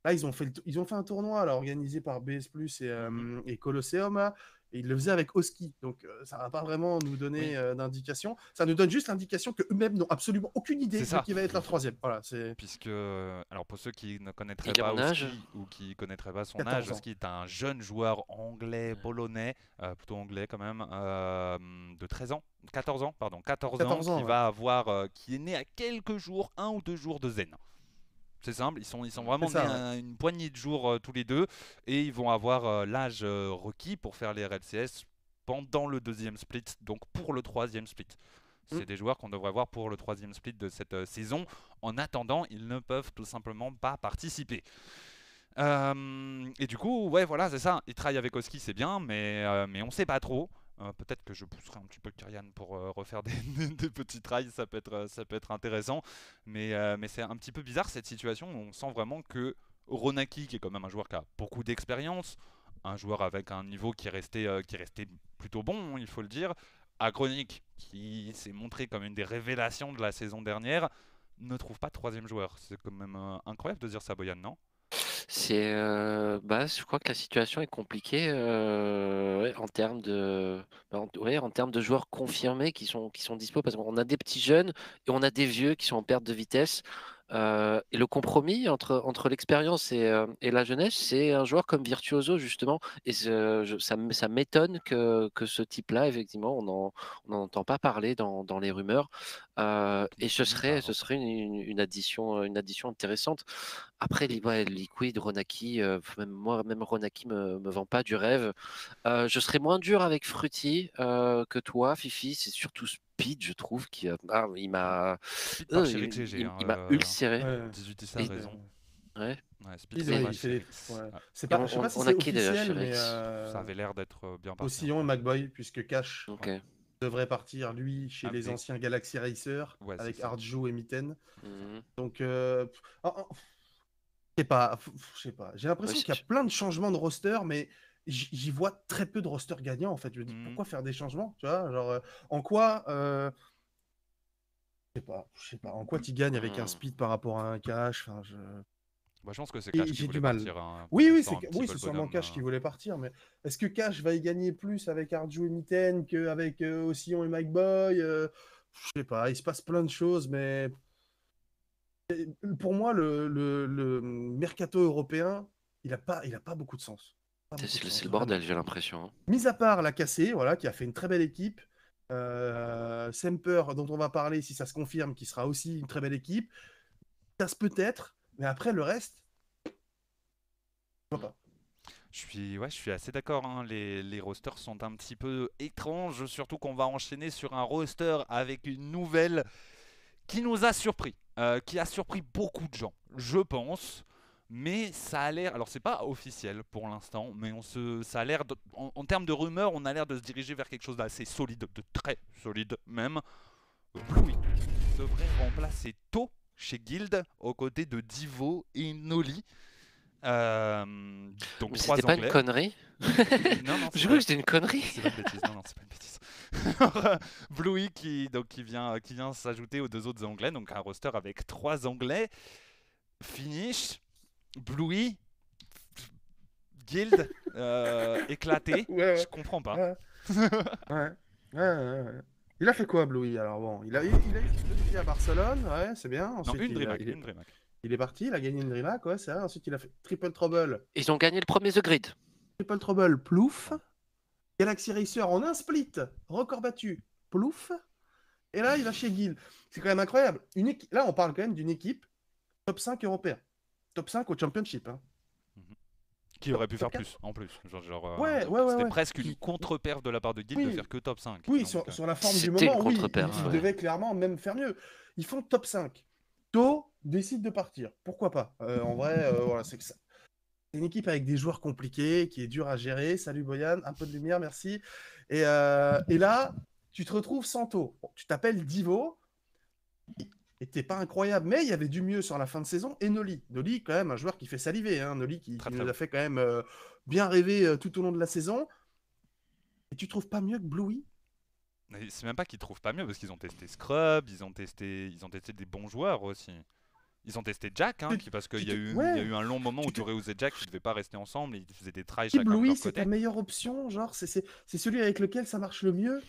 là, ils ont, fait ils ont fait un tournoi là, organisé par BS Plus et, euh, Mm-hmm. et Colosseum, là, et ils le faisaient avec Oski. Donc euh, ça va pas vraiment nous donner Oui. euh, d'indication. Ça nous donne juste l'indication qu'eux-mêmes n'ont absolument aucune idée de qui va être leur troisième. Voilà, c'est Puisque, alors pour ceux qui ne connaîtraient Il pas. Oski ou qui connaîtraient pas son 14 âge. Oski est un jeune joueur anglais, polonais, euh, plutôt anglais quand même, euh, de 13 ans, 14 ans, pardon, 14, 14 ans, ans, qui ouais. va avoir, euh, qui est né à quelques jours, un ou deux jours de zen. C'est simple, ils sont, ils sont vraiment ça, nés ouais. à une poignée de jours euh, tous les deux et ils vont avoir euh, l'âge euh, requis pour faire les RLCS pendant le deuxième split, donc pour le troisième split. C'est Mm. des joueurs qu'on devrait voir pour le troisième split de cette saison. En attendant, ils ne peuvent tout simplement pas participer. Et du coup, ouais, voilà, c'est ça. Il travaille avec Oski, c'est bien, mais, mais on sait pas trop. Euh, Peut-être que je pousserai un petit peu Kyrian pour euh, refaire (laughs) des, petits trails, ça peut être, euh, ça peut être intéressant. Mais, euh, mais c'est un petit peu bizarre cette situation on sent vraiment que Ronaki, qui est quand même un joueur qui a beaucoup d'expérience, un joueur avec un niveau qui est resté, plutôt bon, il faut le dire, Agronic, qui s'est montré comme une des révélations de la saison dernière, ne trouve pas troisième joueur. C'est quand même incroyable de dire ça, Boyan, non? C'est, euh, bah, je crois que la situation est compliquée euh, en termes de, bah, en termes de joueurs confirmés qui sont, qui sont dispo parce qu'on a des petits jeunes et on a des vieux qui sont en perte de vitesse. Euh, et le compromis entre, entre l'expérience et, euh, et la jeunesse, c'est un joueur comme Virtuoso justement. Et je- ça, ça m'étonne que, que ce type-là, effectivement, on n'en on entend pas parler dans, dans les rumeurs. Euh, et ce Nulle serait, ce serait une, une- une addition, une addition intéressante. Après, ouais, Liquid, Ronaki, même moi, même Ronaki me, me vend pas du rêve. Je serais moins dur avec Fruity que toi, Fifi. C'est surtout Speed, je trouve, qui a- ah, il m'a, euh, il, il- hein, il euh, ulcéré. Ouais. 18 ça a Et- raison. Ouais. Ouais, Speed, Il, c'est ouais, pas on- je sais pas si on c'est a qui, d'ailleurs, officiel, chez mais euh, Ça avait l'air d'être euh, bien parti. Et McBoy, puisque Cash devrait partir, lui, chez les anciens Galaxy Racer, Ouais, avec. Arjo et Mitten. Donc, euh, pff, je sais pas, f- f- je sais pas. J'ai l'impression Ouais, qu'il y a plein de changements de roster, mais j'y vois très peu de roster gagnants en fait. Je me dis Mhm. pourquoi faire des changements, tu vois Genre, euh, en quoi, euh, je sais pas, je sais pas, en quoi tu gagnes avec un Mhm. speed par rapport à un cash. Enfin, je... Bah, je pense que c'est Et Cash qui voulait du mal. partir. hein, Oui, oui, c'est oui, sûrement Cash qui voulait partir, mais est-ce que Cash va y gagner plus avec Arju et Mitten qu'avec euh, Ossillon et Mike Boy Je sais pas, il se passe plein de choses, mais pour moi, le, le- le mercato européen, il a pas, il a pas beaucoup de sens. C'est le bordel, j'ai l'impression. hein. Mis à part la cassée, voilà, qui a fait une très belle équipe. Euh, Semper, dont on va parler si ça se confirme, qui sera aussi une très belle équipe. Ça se peut être, mais après le reste, je vois pas. Je suis, ouais, je suis assez d'accord. hein, Les, les rosters sont un petit peu étranges, surtout qu'on va enchaîner sur un roster avec une nouvelle qui nous a surpris, euh, qui a surpris beaucoup de gens, je pense. Mais ça a l'air, alors c'est pas officiel pour l'instant, mais on se, ça a l'air, de- en, en termes de rumeurs, on a l'air de se diriger vers quelque chose d'assez solide, de très solide même. Bluey devrait remplacer To chez Guild aux côtés de Divo et Noli. Euh, donc c'était pas une connerie (laughs) Non, non, Je crois que c'était une connerie. C'est pas une bêtise, non, non, c'est pas une bêtise. (laughs) Bluey qui, donc, qui vient, qui vient s'ajouter aux deux autres anglais, donc un roster avec trois anglais. Finish, Bluey, Guild, euh, éclaté. (laughs) Ouais, Je comprends pas. Ouais. ouais. Ouais, ouais, ouais. Il a fait quoi, Bluey Alors bon, il a, il, il a eu à Barcelone, ouais, c'est bien. Non, Ensuite, une DreamHack, il est, il parti, il a gagné une DreamHack, ouais, c'est vrai. Ensuite, il a fait Triple Trouble, Ils ont gagné le premier The Grid. Triple Trouble, plouf. Galaxy Racer en un split, record battu, plouf. Et là, il va chez Guild. C'est quand même incroyable. Une équi- Là, on parle quand même d'une équipe top 5 européen. Top 5 au Championship. hein. Qui aurait pu faire plus, en plus. Genre, genre, euh, Ouais, ouais, ouais, C'était ouais. presque une contre-paire de la part de Guild de Oui. faire que top 5. Oui, sur, euh, sur la forme du C'était moment, une oui, ils, ouais. devaient clairement même faire mieux. Ils font top 5. To décide de partir. Pourquoi pas? Euh, En vrai, euh, voilà, c'est que ça. C'est une équipe avec des joueurs compliqués, qui est dur à gérer. Salut Boyan, un peu de lumière, merci. Et, euh, et là, tu te retrouves sans To. Bon, tu t'appelles Divo. T'es pas incroyable, mais il y avait du mieux sur la fin de saison. Et Noli. Noli, quand même, un joueur qui fait saliver. Hein. Noli qui, nous a fait quand même euh, bien rêver euh, tout au long de la saison. Et tu trouves pas mieux que Bluey C'est même pas qu'ils trouvent pas mieux parce qu'ils ont testé Scrub, ils ont testé, ils ont testé des bons joueurs aussi. Ils ont testé Jack, hein, qui- parce qu'il y, a eu- ouais. il y a eu un long moment où Touré et Jack ils devaient pas rester ensemble, et ils faisaient des tries chacun de Bluey, c'est ta meilleure option, genre, c'est celui avec lequel ça marche le mieux?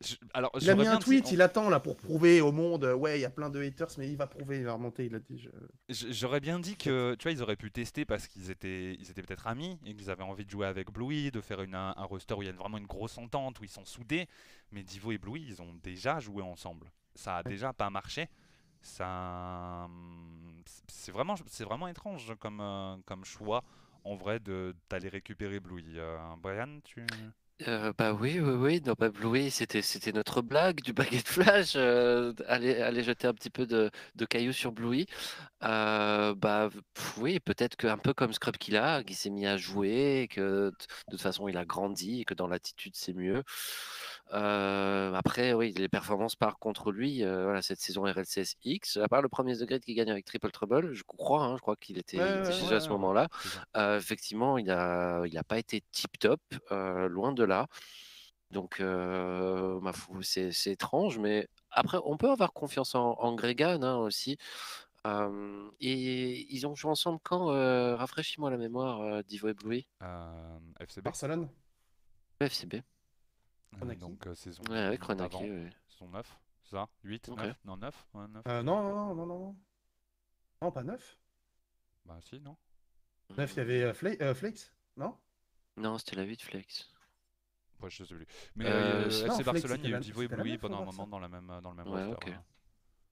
Je- alors, Il a mis un dit- tweet, il attend là pour prouver au monde, euh, ouais, il y a plein de haters, mais il va prouver, il va remonter, il a dit. je- J'aurais bien dit que tu vois ils auraient pu tester parce qu'ils étaient ils étaient peut-être amis et qu'ils avaient envie de jouer avec Bluey, de faire une, un, un roster où il y a vraiment une grosse entente, où ils sont soudés. Mais Divo et Bluey ils ont déjà joué ensemble. Ça a Ouais. déjà pas marché. Ça c'est vraiment c'est vraiment étrange comme euh, comme choix en vrai de d'aller récupérer Bluey. Euh, Brian tu Bah oui, oui, oui. Non, bah, Bluey, c'était, c'était notre blague du baguette (laughs) flash. euh, aller, jeter un petit peu de, cailloux sur Bluey. Bah oui, peut-être qu'un peu comme Scrub qu'il a, qui s'est mis à jouer, que de toute façon il a grandi, que dans l'attitude c'est mieux. Euh, après, oui, les performances par contre lui, euh, voilà, cette saison RLCS X, à part le premier degré qui gagne avec Triple Trouble, je crois, hein, je crois qu'il était, Ouais, il était ouais, chez eux ouais, à ce moment-là. Euh, effectivement, il a, il a pas été tip top, euh, loin de là. Donc, euh, c'est, c'est étrange, mais après, on peut avoir confiance en, en Gregan hein, aussi. Euh, et ils ont joué ensemble quand euh, Rafraîchis-moi la mémoire, euh, Divo et Bluey. Euh, FCB Barcelone FCB. Chronaki. donc euh, saison Ouais, avec Ronaki, d'avant, ouais. saison 9, c'est ça? 8 Ok. 9 non 9 ouais, 9 Euh, Non, non, non, non, non, non. Non, pas 9. Bah si non 9, il y avait euh, Fla- euh, Flakes, non? Non, c'était la 8 Flex. Ouais, je sais plus. Mais Euh, euh, non, FC Flex, Barcelone, il y a eu Divo et neuf, pendant un moment dans, la même, dans le même Ouais, roster. ok. hein,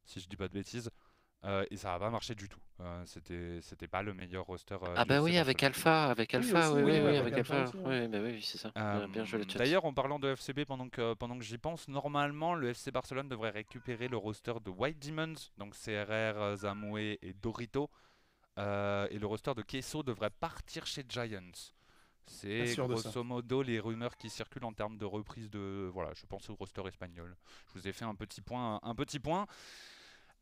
si je dis pas de bêtises. Euh, et ça n'a pas marché du tout. Euh, c'était, c'était pas le meilleur roster. euh, Ah bah oui, avec. Alpha, avec Alpha, oui, oui, oui, oui, avec avec Alpha ouais. Oui, bah oui, c'est ça. Euh, bien joué le chat. D'ailleurs, en parlant de FCB, pendant que, pendant que j'y pense, normalement, le FC Barcelone devrait récupérer le roster de White Demons, donc CRR, euh, Zamoué et Dorito. Euh, et le roster de Queso devrait partir chez Giants. C'est grosso modo les rumeurs qui circulent en termes de reprise de. Voilà, je pense au roster espagnol. Je vous ai fait un petit point. Un petit point.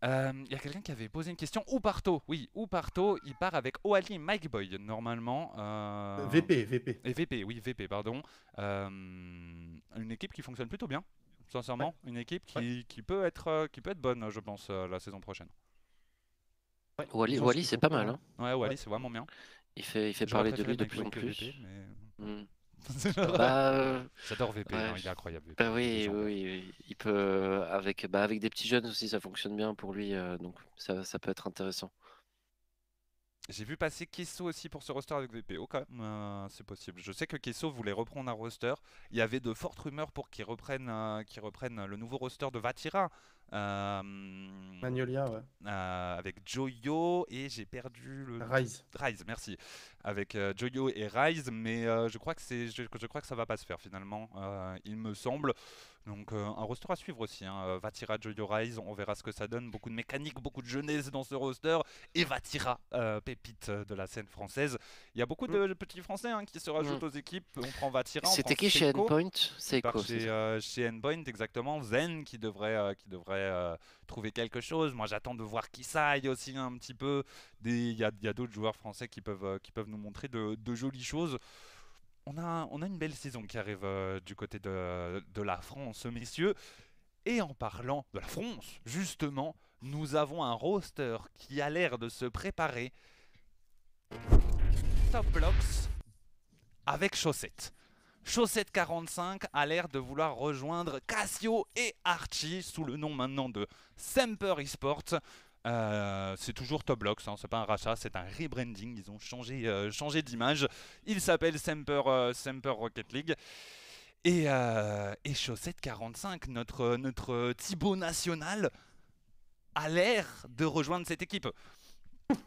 Euh, Il y a quelqu'un qui avait posé une question. Ouparto, oui, Ouparto, il part avec Oali et Mike Boy normalement. euh, VP, VP. et VP, oui, VP, pardon. Euh, une équipe qui fonctionne plutôt bien, sincèrement. Une équipe qui, qui peut être, euh, qui peut être bonne, je pense, euh, la saison prochaine. Wally, ce Wally, c'est pas mal. hein. Ouais, Wally, Ouais. c'est vraiment bien. Il fait, il fait J'aurais parler de lui de plus en plus. VP, mais- Mm. (laughs) (laughs) J'adore Bah, euh, VP, ouais. hein, il est incroyable. VP, Bah oui, il peut euh, avec bah avec des petits jeunes aussi ça fonctionne bien pour lui euh, donc ça, ça peut être intéressant. J'ai vu passer Kesso aussi pour ce roster avec VP. Ok, euh, c'est possible. Je sais que Kesso voulait reprendre un roster. Il y avait de fortes rumeurs pour qu'il reprenne, euh, qu'il reprenne le nouveau roster de Vatira. euh, Magnolia, ouais. euh, avec Joyo et j'ai perdu le Rise. Rise, merci. Avec euh, Joyo et Rise, mais euh, je crois que c'est, je, je crois que ça va pas se faire finalement. euh, il me semble. Donc euh, un roster à suivre aussi. Hein. euh, Vatira, Joyo, Rise, on verra ce que ça donne. Beaucoup de mécanique, beaucoup de jeunesse dans ce roster. Et Vatira, euh, pépite de la scène française. Il y a beaucoup de petits Français hein, qui se rajoutent aux équipes. On prend Vatira. on C'était qui chez. Endpoint? Il c'est chez, ça. euh, chez Endpoint exactement, Zen qui devrait, euh, qui devrait devrait euh, trouver quelque chose. Moi, j'attends de voir qui s'aille aussi un petit peu. Des- Il y a, il d'autres joueurs français qui peuvent, euh, qui peuvent nous montrer de, de jolies choses. On a, une belle saison qui arrive euh, du côté de, de la France, messieurs. Et en parlant de la France, justement, nous avons un roster qui a l'air de se préparer. Top Blocks avec Chaussette. Chaussette 45 a l'air de vouloir rejoindre Cassio et Archie sous le nom maintenant de Semper Esports. Euh, c'est toujours Top Blocks, hein, c'est pas un rachat, c'est un rebranding. Ils ont changé, euh, changé d'image. Il s'appelle Semper, euh, Semper Rocket League. Et, et Chaussette 45, notre, notre Thibaut national, a l'air de rejoindre cette équipe.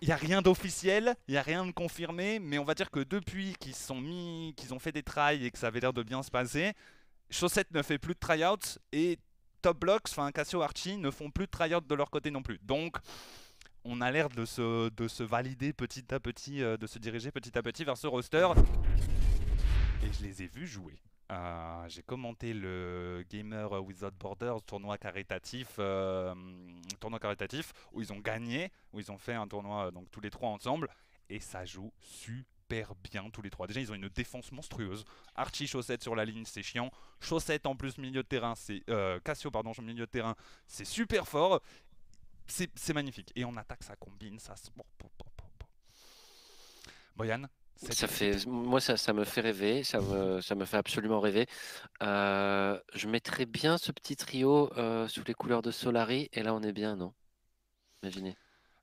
Il n'y a rien d'officiel, il n'y a rien de confirmé, mais on va dire que depuis qu'ils sont mis, qu'ils ont fait des tries et que ça avait l'air de bien se passer, Chaussette ne fait plus de tryouts et Top Blocks, enfin Cassio Archie, ne font plus de tryouts de leur côté non plus. Donc, on a l'air de se, de se valider petit à petit, euh, de se diriger petit à petit vers ce roster. Et je les ai vus jouer. Euh, J'ai commenté le Gamer Without Borders tournoi caritatif, euh, tournoi caritatif où ils ont gagné, où ils ont fait un tournoi donc tous les trois ensemble et ça joue super bien tous les trois. Déjà ils ont une défense monstrueuse. Archie Chaussette sur la ligne c'est chiant. Chaussette en plus milieu de terrain c'est euh, Cassio pardon milieu de terrain c'est super fort. C'est magnifique et en attaque ça combine ça. se- Boyan, Ça fait, moi, ça, ça me fait rêver, ça me, ça me fait absolument rêver. Euh, je mettrais bien ce petit trio euh, sous les couleurs de Solari, et là, on est bien, non? Imaginez.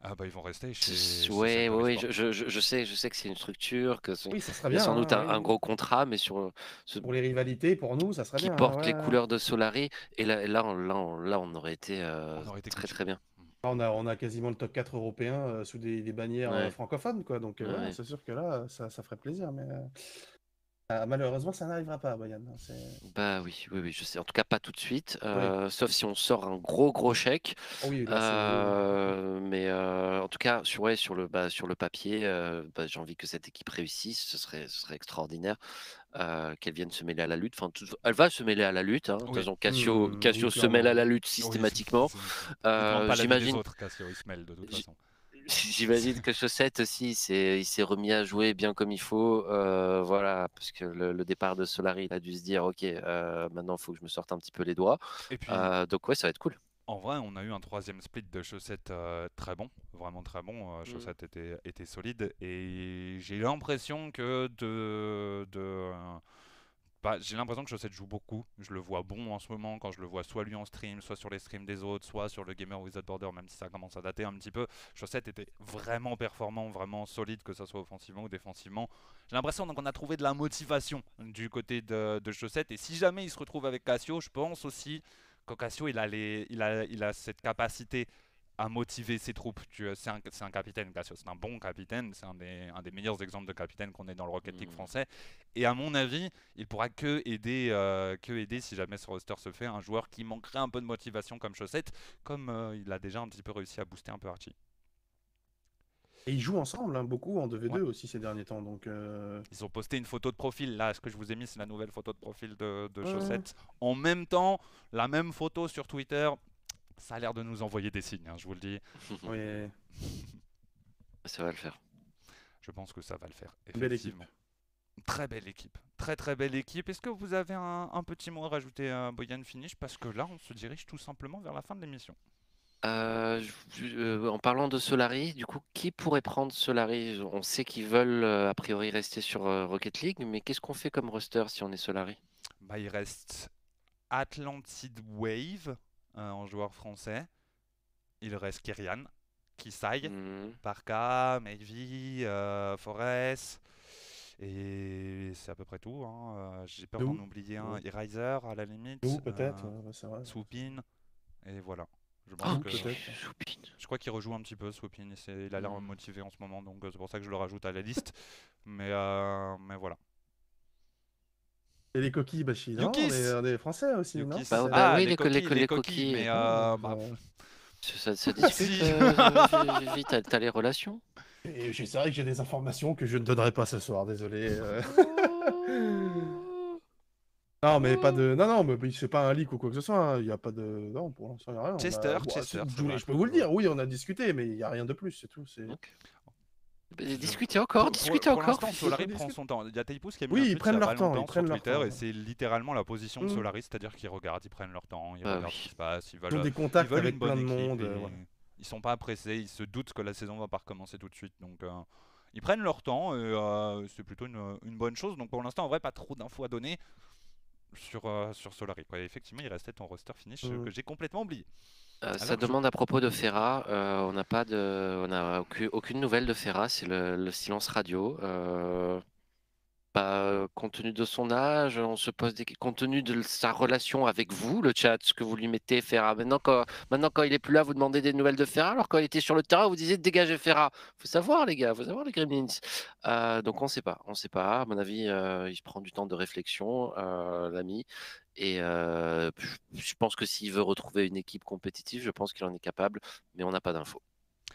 Ah bah ils vont rester chez. Ouais, Esports. je, je, je sais, je sais que c'est une structure, que c'est Oui, sans doute hein, un, un oui. gros contrat, mais sur ce, Pour les rivalités, pour nous, ça serait qui bien. porte les couleurs de Solari, et là, là, on, là, on, là, on aurait été euh, On aurait été très très bien. On a, on a quasiment le top 4 européen euh, sous des, des bannières euh, Ouais. francophones, quoi. Donc, euh, c'est sûr que là, ça, ça ferait plaisir. Mais euh, ah, malheureusement, ça n'arrivera pas, Boyan. C'est- Bah oui, oui, oui, je sais. En tout cas, pas tout de suite, euh, sauf si on sort un gros gros chèque. Oui, là, c'est- Euh, mais euh, en tout cas, sur, ouais, sur, le, bah, sur le papier, euh, bah, j'ai envie que cette équipe réussisse. Ce serait, ce serait extraordinaire euh, qu'elle vienne se mêler à la lutte. Enfin, tout- elle va se mêler à la lutte. Hein. De toute Oui. façon, Cassio, Mmh, Cassio oui, se mêle à la lutte systématiquement. Euh, J'imagine Cassio, il se mêle de toute J- façon. (laughs) J'imagine que Chaussette aussi, il s'est remis à jouer bien comme il faut. euh, voilà, parce que le, le départ de Solari, il a dû se dire, ok, euh, maintenant il faut que je me sorte un petit peu les doigts. Et puis, Euh, donc ouais, ça va être cool. en vrai, on a eu un troisième split de chaussettes très bon, vraiment très bon. Euh, chaussettes était, était solide et j'ai l'impression que de, de bah, j'ai l'impression que Chaussette joue beaucoup. Je le vois bon en ce moment quand je le vois soit lui en stream, soit sur les streams des autres, soit sur le Gamer Without Border, même si ça commence à dater un petit peu. Chaussette était vraiment performant, vraiment solide, que ce soit offensivement ou défensivement. J'ai l'impression qu'on a trouvé de la motivation du côté de, de Chaussette. Et si jamais il se retrouve avec Cassio, je pense aussi que Cassio, il a, les, il a, il a cette capacité à motiver ses troupes. Tu- C'est un, c'est un capitaine, Cassio. C'est un bon capitaine. C'est un des, un des meilleurs exemples de capitaine qu'on ait dans le Rocket League Mhm. français. Et à mon avis, il pourra que aider, euh, que aider si jamais ce roster se fait, un joueur qui manquerait un peu de motivation comme Chaussette, comme euh, il a déjà un petit peu réussi à booster un peu Archie. Et ils jouent ensemble, hein, beaucoup en 2v2 Ouais. aussi ces derniers temps. Donc, euh, Ils ont posté une photo de profil. Là, ce que je vous ai mis, c'est la nouvelle photo de profil de, de Ouais. Chaussette. En même temps, la même photo sur Twitter. Ça a l'air de nous envoyer des signes, hein, je vous le dis. (laughs) ouais. Ça va le faire. Je pense que ça va le faire. Belle équipe. Effectivement. Très belle équipe. Très très belle équipe. Est-ce que vous avez un, un petit mot à rajouter à Boyan Finish? Parce que là, on se dirige tout simplement vers la fin de l'émission. Euh, je- euh, en parlant de Solari, du coup, qui pourrait prendre Solari? On sait qu'ils veulent euh, a priori rester sur euh, Rocket League, mais qu'est-ce qu'on fait comme roster si on est Solari? Bah, il reste Atlantid Wave en joueur français. Il reste Kyrian, Kisai, Mhm. Parka, Mayvi, euh, Forest. Et c'est à peu près tout. hein. Euh, J'ai peur d'en oublier un. Eraser à la limite. Nous, peut-être. euh. Et voilà. Je, Oh, que-. Soupine. je crois qu'il rejoue un petit peu Swoopin. et c'est- Il a l'air Mm. motivé en ce moment. Donc euh, c'est pour ça que je le rajoute à la liste. (laughs) mais, euh, mais voilà. Et les coquilles, non on Yukis. est, on est français aussi, non? Bah, bah Ah, oui, les co- les coquilles, co- les les coquilles, coquilles, mais Ah, euh, bah, Ça, ça (laughs) discute, Si. euh, vite, t'as- t'as les relations? et j'ai- C'est vrai que j'ai des informations que je ne donnerai pas ce soir, désolé. euh. (laughs) Non, mais pas de. Non, non, mais c'est pas un leak ou quoi que ce soit. hein. Il n'y a pas de. Non, pour l'instant, il n'y a rien. On a- Chester, Bon, Chester, je, c'est je- vrai. je peux vous le dire, oui, on a discuté, mais il n'y a rien de plus, c'est tout. c'est- Ok. Mais Discutez encore, Pour- discutez pour encore. l'instant, Fifi. Solari discute. prend son temps. Il y a Taipous qui a mis Oui, un ils tweet prennent leur temps, ils prennent sur leur Twitter temps, et c'est littéralement la position de Mm. Solari, c'est-à-dire qu'ils regardent, ils prennent leur temps, ils Bah regardent oui. ce qui se passe, ils Ils ont veulent, ils veulent avec une bonne plein de équipe monde. euh, ils sont pas pressés, ils se doutent que la saison va pas recommencer tout de suite, donc euh, ils prennent leur temps et euh, c'est plutôt une, une bonne chose. Donc pour l'instant, en vrai, pas trop d'infos à donner sur, euh, sur Solari. effectivement, il restait ton roster finish Mm. que j'ai complètement oublié. Euh, ça demande à propos de Ferra. euh, on n'a pas de, on n'a aucune, aucune nouvelle de Ferra. C'est le, le silence radio. Euh, bah, compte tenu de son âge, on se pose des compte tenu de sa relation avec vous, le chat, ce que vous lui mettez Ferra. Maintenant, quand, maintenant, quand il est plus là, vous demandez des nouvelles de Ferra. Alors quand il était sur le terrain, vous disiez dégagez Ferra. Faut savoir, les gars. Faut savoir les Gremlins. Donc on sait pas. On sait pas. À mon avis, euh, il prend du temps de réflexion, l'ami. Et je pense que s'il veut retrouver une équipe compétitive, je pense qu'il en est capable, mais on n'a pas d'infos.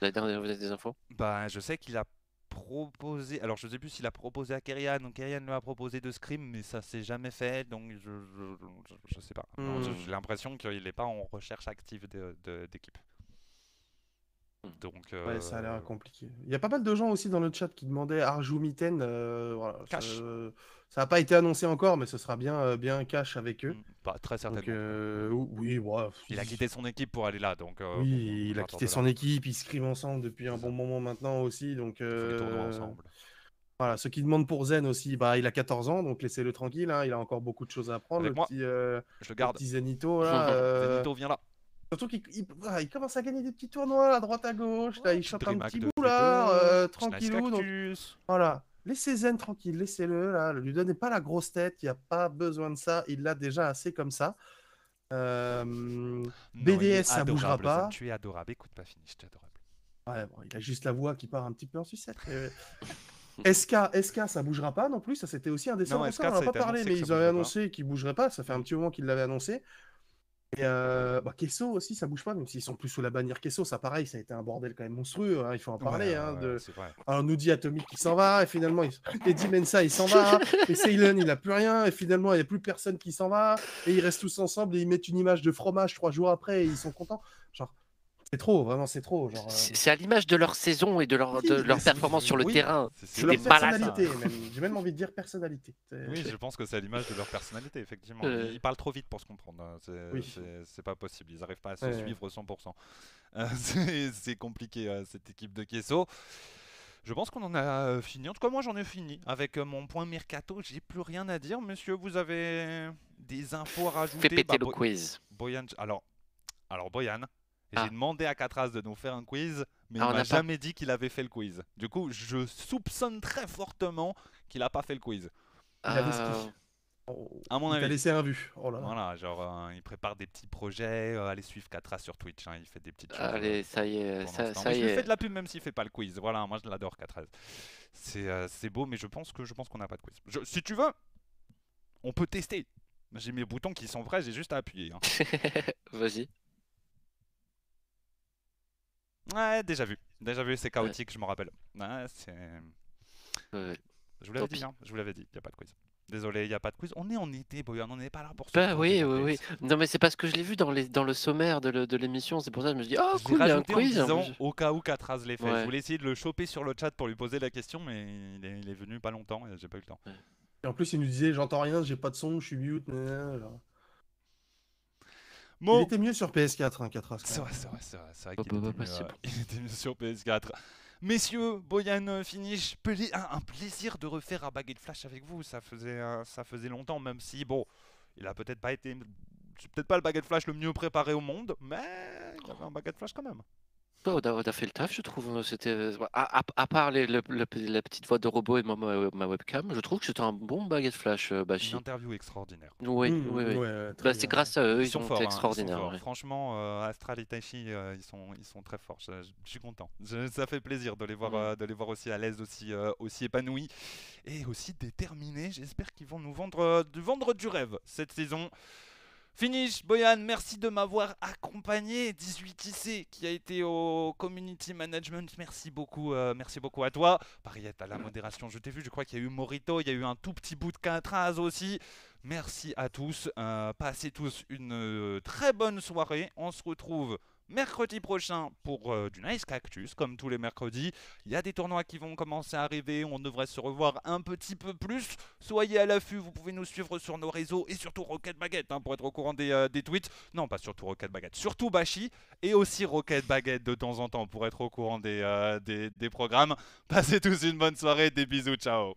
Vous avez des infos? Bah, je sais qu'il a proposé. Alors, je sais plus s'il a proposé à Kerian ou Kerian lui a proposé de Scream, mais ça s'est jamais fait, donc je, je, je- je sais pas. Hmm. J'ai l'impression qu'il n'est pas en recherche active de- de- d'équipe. Hmm. Donc, Ouais, ça a euh, l'air compliqué. Il y a pas mal de gens aussi dans le chat qui demandaient Arjou Mitten. euh, voilà, Cash. Ça n'a pas été annoncé encore, mais ce sera bien, euh, bien cash avec eux. hmm, pas très certainement. Donc, euh, oui, ouais, Il a quitté son équipe pour aller là, donc. euh, Oui, il a quitté là. son équipe, ils scriment ensemble depuis un bon moment maintenant aussi. Donc, euh, ensemble. voilà, ceux qui demandent pour Zen aussi, bah, il a 14 ans, donc laissez-le tranquille. hein, il a encore beaucoup de choses à apprendre. Avec le moi. petit, Je le le garde. petit Zenito, là. Zenito, viens là. Surtout qu'il il- voilà, il commence à gagner des petits tournois à droite à gauche. Là, il chope un petit de bout là, V2, euh, Nice tranquillou. Donc, voilà. Laissez Zen tranquille, laissez-le là. Lui donnez pas la grosse tête. Il n'y a pas besoin de ça. Il l'a déjà assez comme ça. Euh, Non, BDS, ça bougera adorable, pas. Zen, Tu es adorable. Écoute pas, finish, tu es adorable. Ouais, bon, il a juste la voix qui part un petit peu en sucette. SK, SK, ça bougera pas non plus. Ça, c'était aussi un des seuls on n'a pas parlé, mais ils avaient bougerait pas. annoncé qu'ils bougeraient pas. Ça fait un petit moment qu'ils l'avaient annoncé. Et euh, bah, Kesso aussi, ça bouge pas, même s'ils sont plus sous la bannière Kesso. Ça, pareil, ça a été un bordel quand même monstrueux. hein, il faut en parler. Ouais, hein, ouais, de... Dit Atomic qui s'en va, et finalement, il... (laughs) Eddie Mensa il s'en va, et Ceylon il a plus rien, et finalement, il n'y a plus personne qui s'en va, et ils restent tous ensemble, et ils mettent une image de fromage trois jours après, et ils sont contents. Genre, c'est trop, vraiment, c'est trop. Genre, euh, C'est à l'image de leur saison et de leur, de leur performance sur le oui, terrain. C'est- leur personnalité, même. J'ai même envie de dire personnalité. Oui, je pense que c'est à l'image de leur personnalité, effectivement. Euh. Ils parlent trop vite pour se comprendre. hein. C'est Oui. pas possible. Ils n'arrivent pas à se Ouais. suivre 100%. Euh, (laughs) c'est compliqué, cette équipe de Kesso. Je pense qu'on en a fini. En tout cas, moi, j'en ai fini. Avec mon point mercato, j'ai plus rien à dire. Monsieur, vous avez des infos à rajouter? Fais péter Bah, le Bo- quiz. Boyan, alors, alors Boyan, Ah. j'ai demandé à Catras de nous faire un quiz, mais Ah, on il m'a n'a pas- jamais dit qu'il avait fait le quiz. Du coup, je soupçonne très fortement qu'il a pas fait le quiz. Il avait Euh, ski. À mon il t'a avis. laissé un vu. Oh là là. Voilà, genre euh, il prépare des petits projets, euh, allez suivre Catras sur Twitch, hein, il fait des petites choses. Allez, ça y est, ça, y je lui fais est. de la pub même s'il fait pas le quiz. Voilà, moi je l'adore Catras. C'est euh, beau, mais je pense que je pense qu'on n'a pas de quiz. Je- si tu veux, on peut tester. J'ai mes boutons qui sont prêts, j'ai juste à appuyer. hein. (laughs) Vas-y. Ouais, déjà vu. Déjà vu, c'est chaotique, je me rappelle. Ouais, c'est... Ouais. Je vous l'avais dit, hein, je vous l'avais dit, il n'y a pas de quiz. Désolé, il n'y a pas de quiz. On est en été, Boyan, on n'est pas là pour se Bah oui, oui, oui. Non, mais c'est parce que je l'ai vu dans, les, dans le sommaire de le- de l'émission. C'est pour ça que je me suis dit, oh Je cool, il y a un quiz. en disant, au cas où Catras l'ait fait. Ouais. Je voulais essayer de le choper sur le chat pour lui poser la question, mais il est, il est venu pas longtemps et j'ai pas eu le temps. Et en plus, il nous disait J'entends rien, j'ai pas de son, je suis mute. Il était mieux sur PS4, hein, 4 c'est vrai, c'est vrai, c'est vrai, pas- était, mieux, euh, (laughs) il était mieux sur PS4. Messieurs, Boyan euh, finish, un plaisir de refaire un baguette flash avec vous. Ça faisait, euh, ça faisait longtemps, même si bon, il a peut-être pas été, c'est peut-être pas le baguette flash le mieux préparé au monde, mais il avait un baguette flash quand même. Ouais, on, a, on a fait le taf, je trouve. C'était euh, à, à- à part les- le- le- la petite voix de robot et ma, ma- ma webcam, je trouve que c'était un bon baguette flash, euh, Bashi. Une interview extraordinaire. Oui, Mmh, oui, oui. ouais, très Bah, c'est bien. grâce à eux, ils, ont forts, été hein, ils sont extraordinaires. forts. ouais. Franchement, euh, Astral et Taichi, euh, ils, sont, ils sont très forts. Je, je- je suis content. Je- ça fait plaisir de les voir, euh, de les voir aussi à l'aise, aussi, euh, aussi épanouis et aussi déterminés. J'espère qu'ils vont nous vendre, euh, vendre du rêve cette saison. Finish, Boyan, merci de m'avoir accompagné. 18IC qui a été au community management, merci beaucoup, euh, merci beaucoup à toi. Pariette à la modération, je t'ai vu, je crois qu'il y a eu Morito, il y a eu un tout petit bout de Catraz aussi. Merci à tous. euh, passez tous une euh, très bonne soirée. On se retrouve mercredi prochain pour euh, du Nice Cactus, comme tous les mercredis. Il y a des tournois qui vont commencer à arriver. On devrait se revoir un petit peu plus. Soyez à l'affût. Vous pouvez nous suivre sur nos réseaux et surtout Rocket Baguette hein, pour être au courant des, euh, des tweets. Non, pas surtout Rocket Baguette, surtout Bashi et aussi Rocket Baguette de temps en temps pour être au courant des, euh, programmes. (laughs) Passez tous une bonne soirée. Des bisous. Ciao.